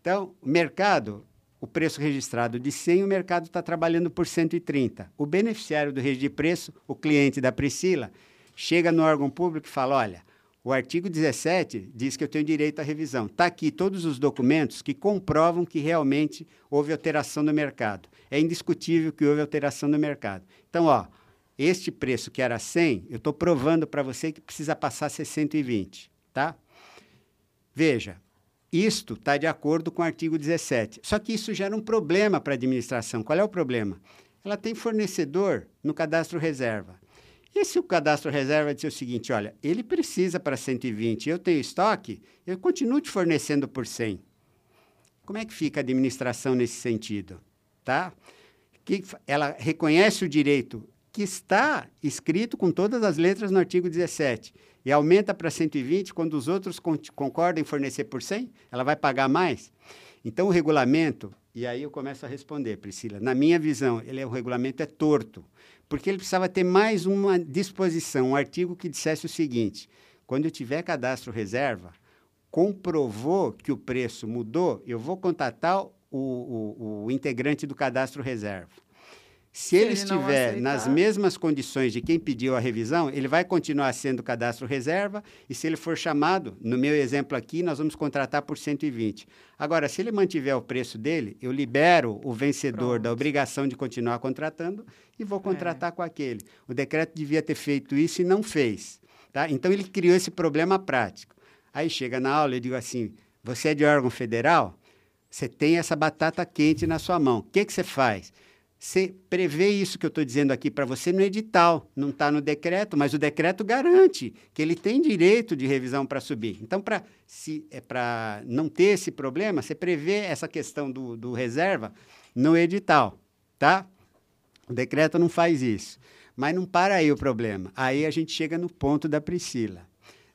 Então, o mercado o preço registrado de 100, o mercado está trabalhando por 130. O beneficiário do registro de preço, o cliente da Priscila, chega no órgão público e fala: olha, o artigo 17 diz que eu tenho direito à revisão. Está aqui todos os documentos que comprovam que realmente houve alteração no mercado. É indiscutível que houve alteração no mercado. Então, ó, este preço que era 100, eu estou provando para você que precisa passar a ser 120, tá? Veja, isto está de acordo com o artigo 17. Só que isso gera um problema para a administração. Qual é o problema? Ela tem fornecedor no cadastro reserva. E se o cadastro reserva dizer o seguinte, olha, ele precisa para 120, eu tenho estoque, eu continuo te fornecendo por 100. Como é que fica a administração nesse sentido? Tá? Que ela reconhece o direito que está escrito com todas as letras no artigo 17 e aumenta para 120 quando os outros concordam em fornecer por 100, ela vai pagar mais? Então o regulamento, e aí eu começo a responder, Priscila, na minha visão, ele é, o regulamento é torto porque ele precisava ter mais uma disposição, um artigo que dissesse o seguinte: quando eu tiver cadastro reserva, comprovou que o preço mudou, eu vou contatar o, o, o integrante do cadastro reserva. Se, ele, ele estiver nas mesmas condições de quem pediu a revisão, ele vai continuar sendo cadastro reserva e se ele for chamado, no meu exemplo aqui, nós vamos contratar por 120. Agora, se ele mantiver o preço dele, eu libero o vencedor Pronto. da obrigação de continuar contratando e vou contratar é. com aquele. O decreto devia ter feito isso e não fez. Tá? Então, ele criou esse problema prático. Aí chega na aula e digo assim, você é de órgão federal? Você tem essa batata quente na sua mão. O que, que você faz? Você prevê isso que eu estou dizendo aqui para você no edital, não está no decreto, mas o decreto garante que ele tem direito de revisão para subir. Então, para é não ter esse problema, você prevê essa questão do, do reserva no edital, tá? O decreto não faz isso. Mas não para aí o problema. Aí a gente chega no ponto da Priscila.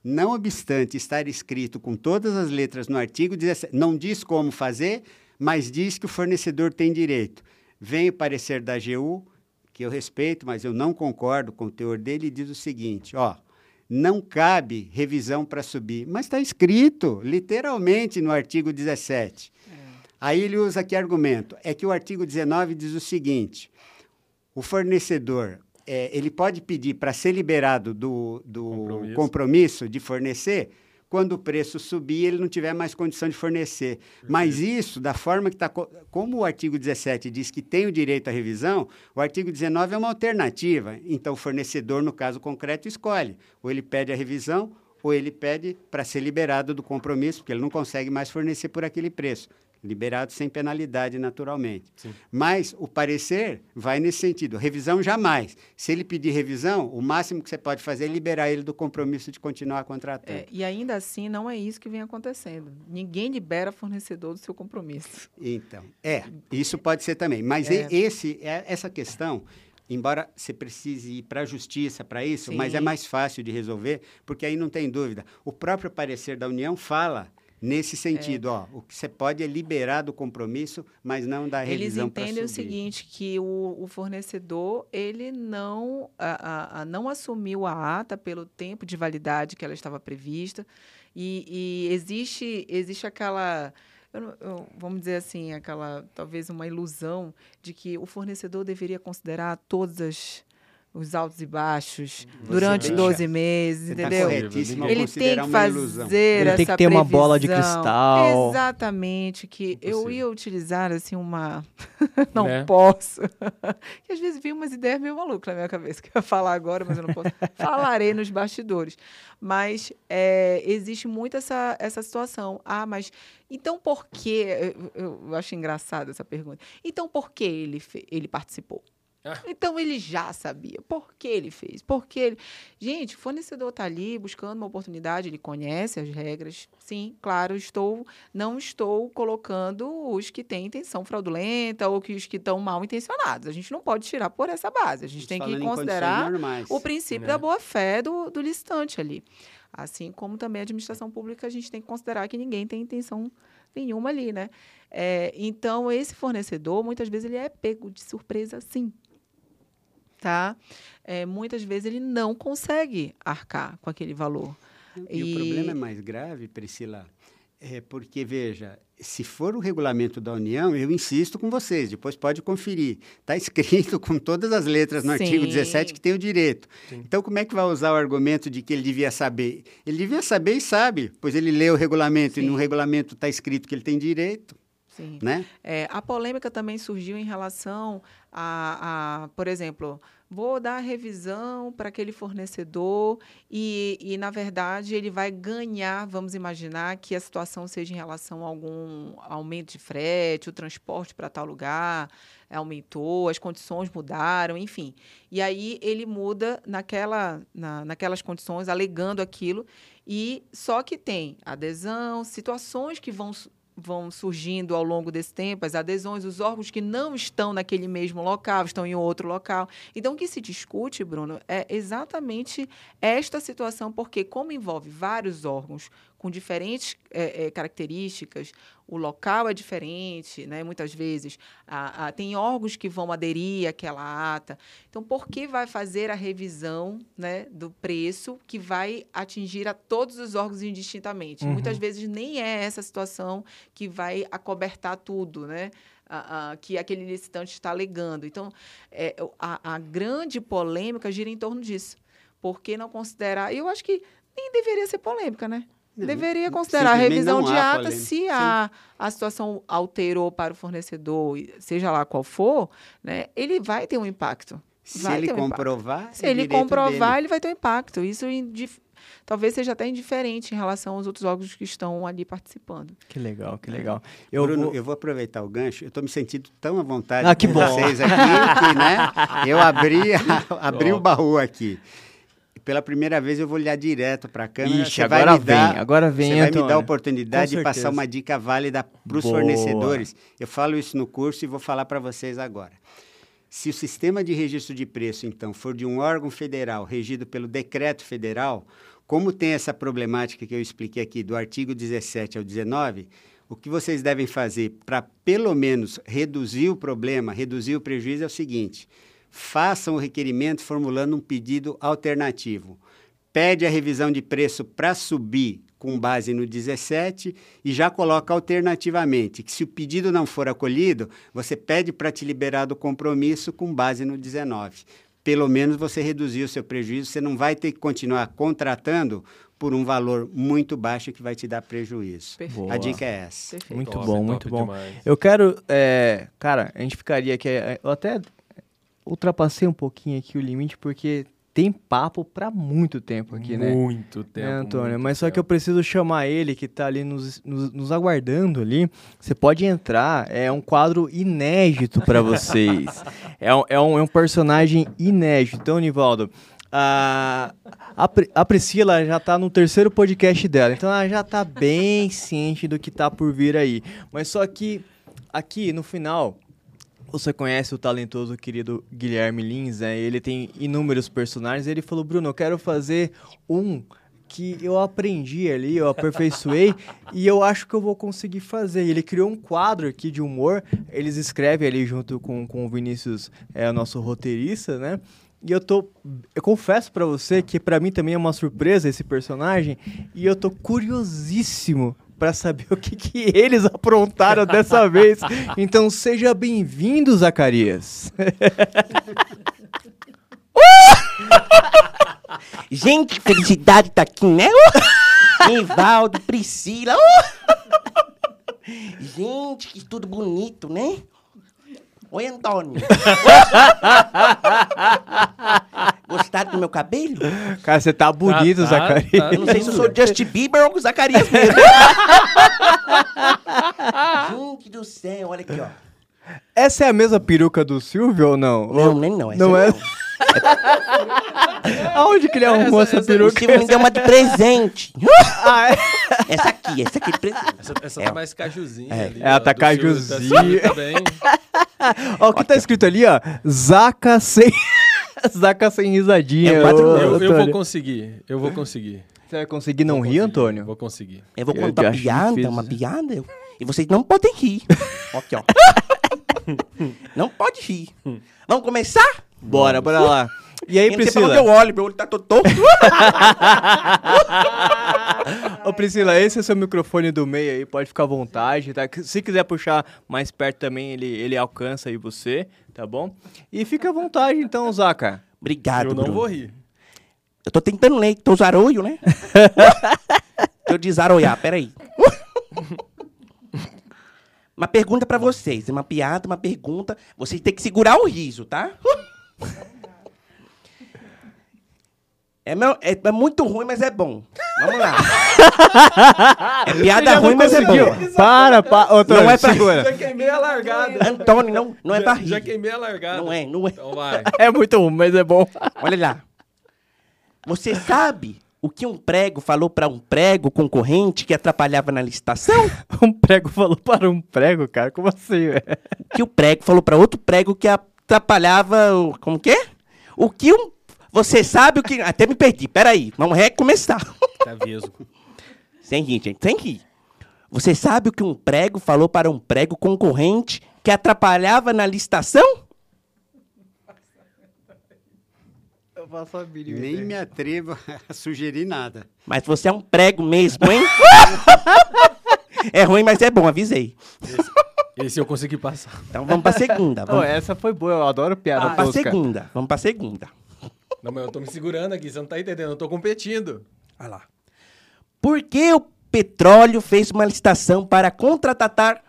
Não obstante estar escrito com todas as letras no artigo 17, não diz como fazer, mas diz que o fornecedor tem direito. Vem o parecer da AGU, que eu respeito, mas eu não concordo com o teor dele, e diz o seguinte: ó, não cabe revisão para subir. Mas está escrito, literalmente, no artigo 17. É. Aí ele usa que argumento? É que o artigo 19 diz o seguinte: o fornecedor é, ele pode pedir para ser liberado do, do compromisso. compromisso de fornecer quando o preço subir, ele não tiver mais condição de fornecer. Mas isso, da forma que está. Como o artigo 17 diz que tem o direito à revisão, o artigo 19 é uma alternativa. Então, o fornecedor, no caso concreto, escolhe. Ou ele pede a revisão, ou ele pede para ser liberado do compromisso, porque ele não consegue mais fornecer por aquele preço liberado sem penalidade, naturalmente. Sim. Mas o parecer vai nesse sentido. Revisão jamais. Se ele pedir revisão, o máximo que você pode fazer é liberar ele do compromisso de continuar contratando. É, e ainda assim, não é isso que vem acontecendo. Ninguém libera fornecedor do seu compromisso. Então, é, isso pode ser também. Mas é. esse, é, essa questão embora você precise ir para a justiça para isso, Sim. mas é mais fácil de resolver, porque aí não tem dúvida. O próprio parecer da União fala Nesse sentido, é. ó, o que você pode é liberar do compromisso, mas não da revisão para subir. Eles entendem o seguinte, que o, o fornecedor, ele não, a, a, não assumiu a ata pelo tempo de validade que ela estava prevista, e, e existe, existe aquela... Eu, eu, vamos dizer assim, aquela talvez uma ilusão de que o fornecedor deveria considerar todas as os altos e baixos Você durante deixa, 12 meses, tá entendeu? Tá ele tem que fazer Ele tem que ter uma bola de cristal. Exatamente, que eu ia utilizar assim uma não né? posso. que às vezes vi umas ideias meio malucas na minha cabeça que eu ia falar agora, mas eu não posso. Falarei nos bastidores. Mas é, existe muito essa, essa situação. Ah, mas então por que eu, eu acho engraçada essa pergunta. Então por que ele ele participou? Ah. Então ele já sabia. Por que ele fez? Porque ele. Gente, o fornecedor está ali buscando uma oportunidade, ele conhece as regras. Sim, claro, estou, não estou colocando os que têm intenção fraudulenta ou que os que estão mal intencionados. A gente não pode tirar por essa base. A gente tem que considerar o princípio né? da boa-fé do, do licitante ali. Assim como também a administração pública, a gente tem que considerar que ninguém tem intenção nenhuma ali, né? É, então, esse fornecedor, muitas vezes, ele é pego de surpresa, sim tá? É, muitas vezes ele não consegue arcar com aquele valor. E, e, o problema é mais grave, Priscila, é porque, veja, se for o regulamento da União, eu insisto com vocês, depois pode conferir. Está escrito com todas as letras no Sim. artigo 17 que tem o direito. Então, como é que vai usar o argumento de que ele devia saber? Ele devia saber e sabe, pois ele lê o regulamento e Sim. no regulamento está escrito que ele tem direito, Sim. né? É, a polêmica também surgiu em relação a, a, por exemplo, vou dar revisão para aquele fornecedor e, e, na verdade, ele vai ganhar, vamos imaginar que a situação seja em relação a algum aumento de frete, o transporte para tal lugar aumentou, as condições mudaram, enfim. E aí ele muda naquela, na, naquelas condições, alegando aquilo, e só que tem adesão, situações que vão vão surgindo ao longo desse tempo, as adesões, os órgãos que não estão naquele mesmo local, estão em outro local. Então, o que se discute, Bruno, é exatamente esta situação, porque, como envolve vários órgãos com diferentes é, é, características, o local é diferente, né? muitas vezes a, a, tem órgãos que vão aderir àquela ata. Então, por que vai fazer a revisão né, do preço que vai atingir a todos os órgãos indistintamente? Uhum. Muitas vezes nem é essa situação que vai acobertar tudo, né? A, a, que aquele licitante está alegando. Então, é, a, a grande polêmica gira em torno disso. Por que não considerar? Eu acho que nem deveria ser polêmica, né? Não, deveria considerar a revisão de ata se a, a situação alterou para o fornecedor, seja lá qual for, né, ele vai ter um impacto. Se vai ele um comprovar, impacto. se ele comprovar, dele. ele vai ter um impacto. Isso talvez seja até indiferente em relação aos outros órgãos que estão ali participando. Que legal, que legal. Eu Bruno, vou... eu vou aproveitar o gancho. Eu estou me sentindo tão à vontade ah, que com bom. vocês aqui que, né? Eu abri, abri o baú aqui pela primeira vez eu vou olhar direto para a câmera. Ixi, agora vai vem, dar, agora vem, Você vai Antônio. me dar a oportunidade de passar uma dica válida para os fornecedores. Eu falo isso no curso e vou falar para vocês agora. Se o sistema de registro de preço, então, for de um órgão federal regido pelo decreto federal, como tem essa problemática que eu expliquei aqui do artigo 17 ao 19, o que vocês devem fazer para, pelo menos, reduzir o problema, reduzir o prejuízo é o seguinte: façam o requerimento formulando um pedido alternativo. Pede a revisão de preço para subir com base no 17 e já coloca alternativamente que se o pedido não for acolhido, você pede para te liberar do compromisso com base no 19. Pelo menos você reduziu o seu prejuízo, você não vai ter que continuar contratando por um valor muito baixo que vai te dar prejuízo. Perfeito. A dica é essa. Perfeito. Muito Top, bom, top muito bom. demais. Eu quero, é, cara, a gente ficaria aqui, é, eu até ultrapassei um pouquinho aqui o limite porque tem papo para muito tempo aqui, né? Muito tempo. É, Antônio, muito mas só que eu tempo. preciso chamar ele que tá ali nos, nos, nos aguardando ali. Você pode entrar, é um quadro inédito para vocês. é, um, é, um, é um personagem inédito. Então, Nivaldo, a, a, a Priscila já tá no terceiro podcast dela, então ela já tá bem ciente do que tá por vir aí. Mas só que aqui no final, você conhece o talentoso querido Guilherme Lins, né? Ele tem inúmeros personagens. Ele falou, Bruno, eu quero fazer um que eu aprendi ali, eu aperfeiçoei e eu acho que eu vou conseguir fazer. Ele criou um quadro aqui de humor. Eles escrevem ali junto com, com o Vinícius, é o nosso roteirista, né? E eu tô. Eu confesso pra você que pra mim também é uma surpresa esse personagem. E eu tô curiosíssimo pra saber o que, que eles aprontaram dessa vez. Então seja bem-vindo, Zacarias. Gente, que felicidade tá aqui, né? Uh! Nivaldo, Priscila. uh! Gente, que tudo bonito, né? Oi, Antônio. Gostaram do meu cabelo? Cara, você tá bonito, tá, Zacarias. tá. Eu não sei se eu sou Justin Bieber ou o Zacarias mesmo. Gente do céu, olha aqui, ó. Essa é a mesma peruca do Silvio ou não? Não, Ou- nem não. Essa Não é? Aonde que ele arrumou Essa- essa, essa- O peruca? Silvio me deu uma de presente. Ah, é? Essa aqui, essa aqui de presente. Essa, essa É. tá mais cajuzinha É. ali. Ela ó, tá Silvio, cajuzinha. Silvio também. Ó, o que tá escrito ali, ó. Zaca sem. Zaca sem risadinha. É quatro- ô, Eu, eu vou conseguir. Eu vou conseguir. Você vai conseguir não Vou rir, conseguir, Antônio? Vou conseguir. Eu vou Eu contar uma acho piada, difícil. uma piada. eu- E vocês não podem rir. Aqui, ó. não pode rir. Vamos começar? Bora, bora lá. E aí, pra onde Priscila? eu olho, meu olho tá todo torto. Ô Priscila, esse é seu microfone do meio aí, pode ficar à vontade, tá? Se quiser puxar mais perto também, ele, ele alcança aí você, tá bom? E fica à vontade então, Zaca. Obrigado, Eu não Bruno. vou rir. Eu tô tentando ler, tô zaroio, né? Deixa eu desaroiar, peraí. Uma pergunta pra vocês. É uma piada, uma pergunta. Vocês têm que segurar o riso, tá? É, meu- é- é muito ruim, mas é bom. Vamos lá. É piada ruim, mas é bom. Para, para. Antônio, Não é pra- segura. Já queimei a largada. Antônio, não, não é já, barriga. já queimei a largada. Não é, não é. Então vai. É muito ruim, mas é bom. Olha lá. Você sabe o que um prego falou pra um prego concorrente que atrapalhava na licitação? Um prego falou para um prego, cara. Como assim, velho? que o prego falou para outro prego que atrapalhava o. Como que é? O que um. Você sabe o que. Até me perdi, peraí, vamos recomeçar. Tá vesgo. sem rir, gente, sem rir. Você sabe o que um prego falou para um prego concorrente que atrapalhava na licitação? Eu faço a Nem me atrevo a sugerir nada. Mas você é um prego mesmo, hein? é ruim, mas é bom, avisei. Esse eu consegui passar. Então vamos pra segunda. Vamos, essa foi boa, eu adoro piada vamos pra tosca. segunda. Vamos pra segunda. Não, mas eu tô me segurando aqui, você não tá entendendo. Eu tô competindo. Olha lá. Por que o petróleo fez uma licitação para contratar,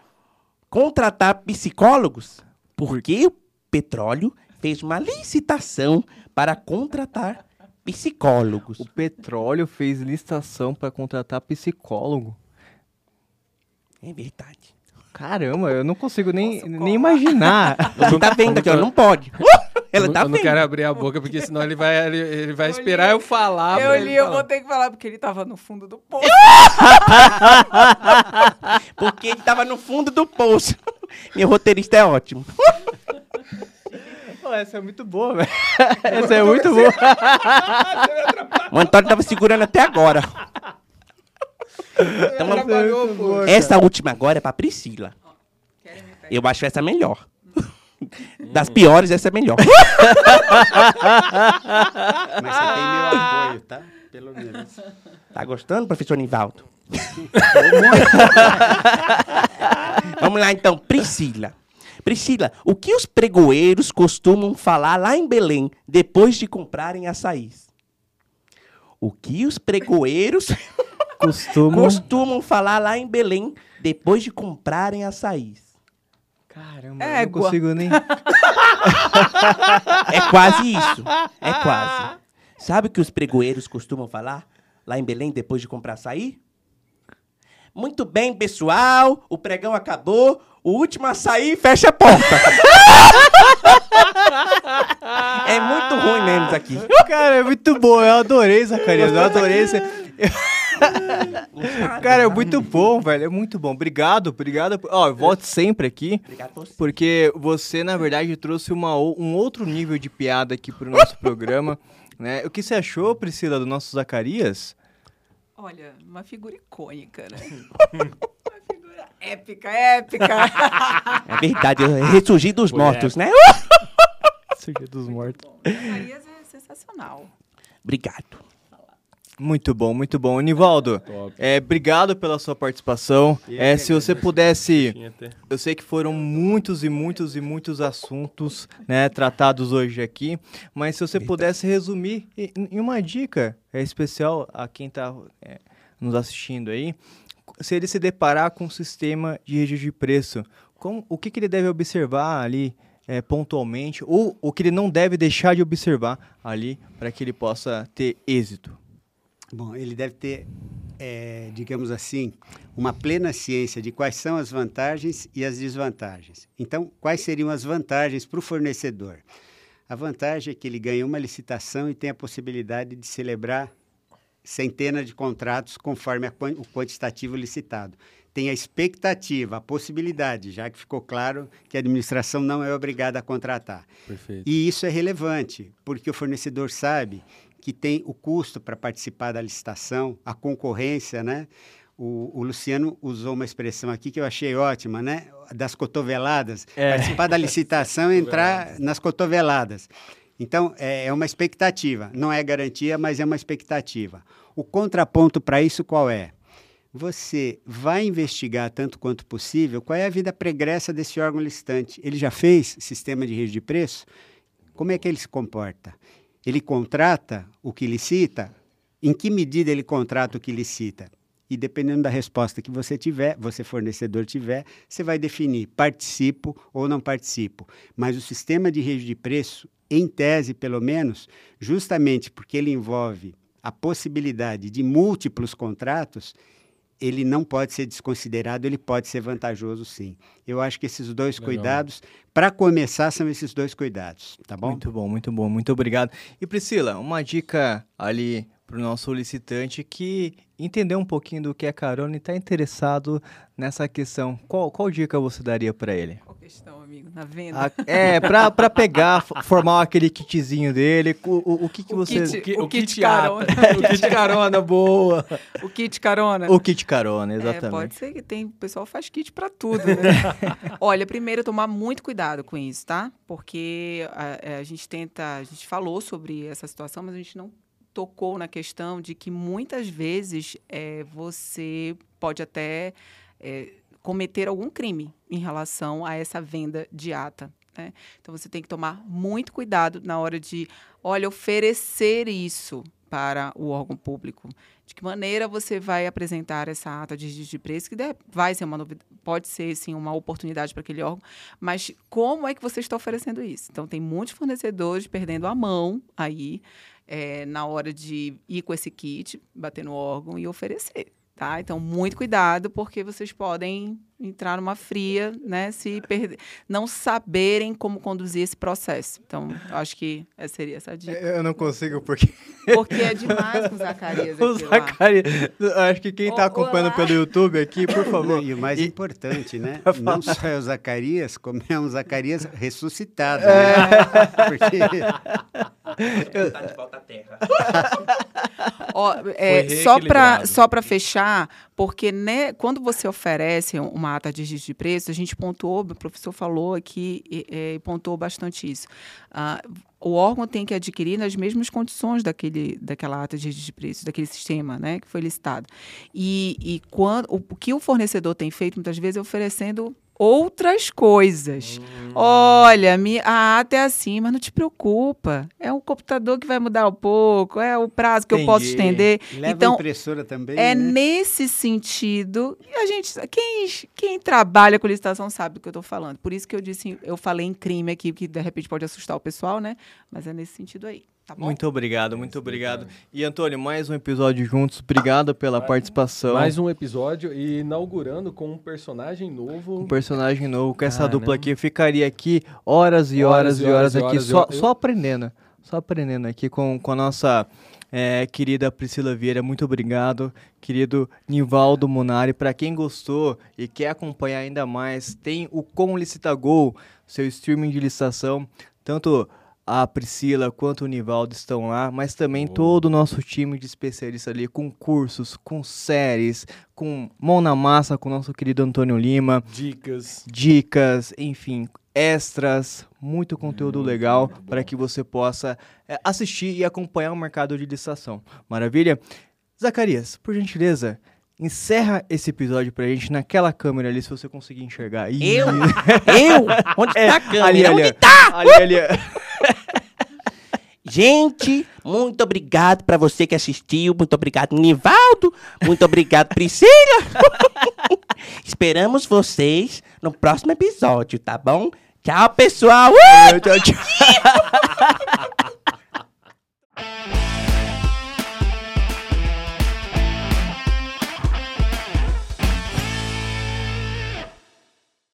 contratar psicólogos? Por que o petróleo fez uma licitação para contratar psicólogos? O petróleo fez licitação para contratar psicólogo. É verdade. Caramba, eu não consigo nem, nem imaginar. Você tá vendo aqui, ó, não pode. Ela eu, tá eu não vendo. quero abrir a boca, porque senão ele vai, ele, ele vai esperar eu falar. eu li, eu falar. vou ter que falar, porque ele tava no fundo do poço. Porque ele tava no fundo do poço. Meu roteirista é ótimo. Pô, essa é muito boa, velho. Essa é muito boa. O Antônio tava segurando até agora. Então, Atrapalhou, pô. Essa última agora é pra Priscila. Eu acho essa melhor. Das piores, essa é melhor. Mas você tem meu apoio, tá? Pelo menos. Tá gostando, professor Nivaldo? Vamos lá, então. Priscila. Priscila, o que os pregoeiros costumam falar lá em Belém depois de comprarem açaís? O que os pregoeiros Costumo. costumam falar lá em Belém depois de comprarem açaís? Caramba, eu não consigo nem. É quase isso. É quase. Sabe o que os pregoeiros costumam falar lá em Belém depois de comprar açaí? Muito bem, pessoal. O pregão acabou. O último açaí fecha a porta. é muito ruim mesmo isso aqui. Cara, é muito bom. Eu adorei, Zacarias. Eu adorei. Cara, é muito bom, velho. É muito bom. Obrigado, obrigado. Ó, volte sempre aqui. Obrigado a você. Porque você, na verdade, trouxe uma, um outro nível de piada aqui pro nosso programa. Né? O que você achou, Priscila, do nosso Zacarias? Olha, uma figura icônica, né? épica, épica. É verdade, eu ressurgi dos Foi mortos, né? Surgia dos mortos. Zacarias é sensacional. Obrigado. Muito bom, muito bom. Nivaldo, é, obrigado pela sua participação. É, se você pudesse Eu sei que foram muitos e muitos e muitos assuntos né, tratados hoje aqui, mas se você pudesse resumir em, em uma dica é, especial a quem está nos assistindo aí, se ele se deparar com um sistema de registro de preço, como, o que, que ele deve observar ali é, pontualmente, ou o que ele não deve deixar de observar ali para que ele possa ter êxito? Bom, ele deve ter, eh, digamos assim, uma plena ciência de quais são as vantagens e as desvantagens. Então, quais seriam as vantagens para o fornecedor? A vantagem é que ele ganha uma licitação e tem a possibilidade de celebrar centenas de contratos conforme o quantitativo licitado. Tem a expectativa, a possibilidade, já que ficou claro que a administração não é obrigada a contratar. Perfeito. E isso é relevante, porque o fornecedor sabe que tem o custo para participar da licitação, a concorrência, né? O, o Luciano usou uma expressão aqui que eu achei ótima, né? Das cotoveladas. É. Participar da licitação e entrar nas cotoveladas. Então, é, é uma expectativa. Não é garantia, mas é uma expectativa. O contraponto para isso qual é? Você vai investigar tanto quanto possível qual é a vida pregressa desse órgão licitante. Ele já fez sistema de rede de preço? Como é que ele se comporta? Ele contrata o que licita? Em que medida ele contrata o que licita? E dependendo da resposta que você tiver, você fornecedor tiver, você vai definir participo ou não participo. Mas o sistema de rede de preço, em tese pelo menos, justamente porque ele envolve a possibilidade de múltiplos contratos, ele não pode ser desconsiderado, ele pode ser vantajoso sim. Eu acho que esses dois Legal. cuidados, para começar, são esses dois cuidados, tá bom? Muito bom, muito bom, muito obrigado. E Priscila, uma dica ali para o nosso solicitante que entendeu um pouquinho do que é carona e está interessado nessa questão. Qual, qual dica você daria para ele? Questão, amigo? Na venda? A- é, para pegar, f- formar aquele kitzinho dele, o, o, o que, que O você... kit- o o kit kit carona. o kit carona, boa. O kit carona. O kit carona, É, exatamente. pode ser que tem, o pessoal faz kit para tudo, né? Olha, primeiro tomar muito cuidado com isso, tá? Porque a, a gente tenta, a gente falou sobre essa situação, mas a gente não tocou na questão de que muitas vezes é, você pode até é, cometer algum crime em relação a essa venda de ata. né? Então você tem que tomar muito cuidado na hora de, olha, oferecer isso para o órgão público. De que maneira você vai apresentar essa ata de de preço, que vai ser uma novidade, pode ser sim uma oportunidade para aquele órgão, mas como é que você está oferecendo isso? Então tem muitos fornecedores perdendo a mão aí eh, na hora de ir com esse kit, bater no órgão e oferecer. Tá? Então, muito cuidado, porque vocês podem entrar numa fria, né? Se perder, não saberem como conduzir esse processo. Então, eu acho que essa seria essa dica. Eu não consigo porque Porque é demais com o Zacarias o. Zacarias... Acho que quem está acompanhando pelo YouTube aqui, por favor... E o mais E- importante, né? Não só é o Zacarias, como é um Zacarias ressuscitado. É. Né? Porque Tá de volta à terra. Ó, é, só para só para fechar, porque né, quando você oferece uma ata de registro de preço, a gente pontuou, o professor falou aqui e, é, e pontuou bastante isso. Ah, o órgão tem que adquirir nas mesmas condições daquele, daquela ata de registro de preço, daquele sistema né, que foi listado. E, e quando, o, o que o fornecedor tem feito, muitas vezes, é oferecendo outras coisas. Olha, mi- a ata é assim, mas não te preocupa. É um computador que vai mudar um pouco, é o prazo que eu posso Entendi. estender. leva a Então, impressora também. é né? nesse sentido. E a gente, quem, quem trabalha com licitação sabe do que eu estou falando. Por isso que eu disse, eu falei em crime aqui, que de repente pode assustar o pessoal, né? Mas é nesse sentido aí. Tá bom? Muito obrigado, muito obrigado. E Antônio, mais um episódio juntos. Obrigado pela participação. Mais um episódio e inaugurando com um personagem novo. um personagem novo com essa Caramba. dupla aqui. Eu ficaria aqui horas e horas, Horas e horas, e aqui horas só, horas. só aprendendo. Só aprendendo aqui com, com a nossa é, querida Priscila Vieira. Muito obrigado, querido Nivaldo Munari. Para quem gostou e quer acompanhar ainda mais, tem o Com Licitagol, seu streaming de licitação. Tanto a Priscila quanto o Nivaldo estão lá, mas também todo o nosso time de especialistas ali, com cursos, com séries, com mão na massa com o nosso querido Antônio Lima Dicas. dicas, enfim, extras, muito conteúdo legal para que você possa é, assistir e acompanhar o mercado de licitação. Maravilha? Zacarias, por gentileza, encerra esse episódio pra gente naquela câmera ali, se você conseguir enxergar. Ih, Eu? Eu? Onde tá a câmera? ali, ali, Onde tá? ali, ali. Gente, muito obrigado para você que assistiu. Muito obrigado, Nivaldo. Muito obrigado, Priscila. Esperamos vocês no próximo episódio, tá bom? Tchau, pessoal. Uh! Tchau, tchau.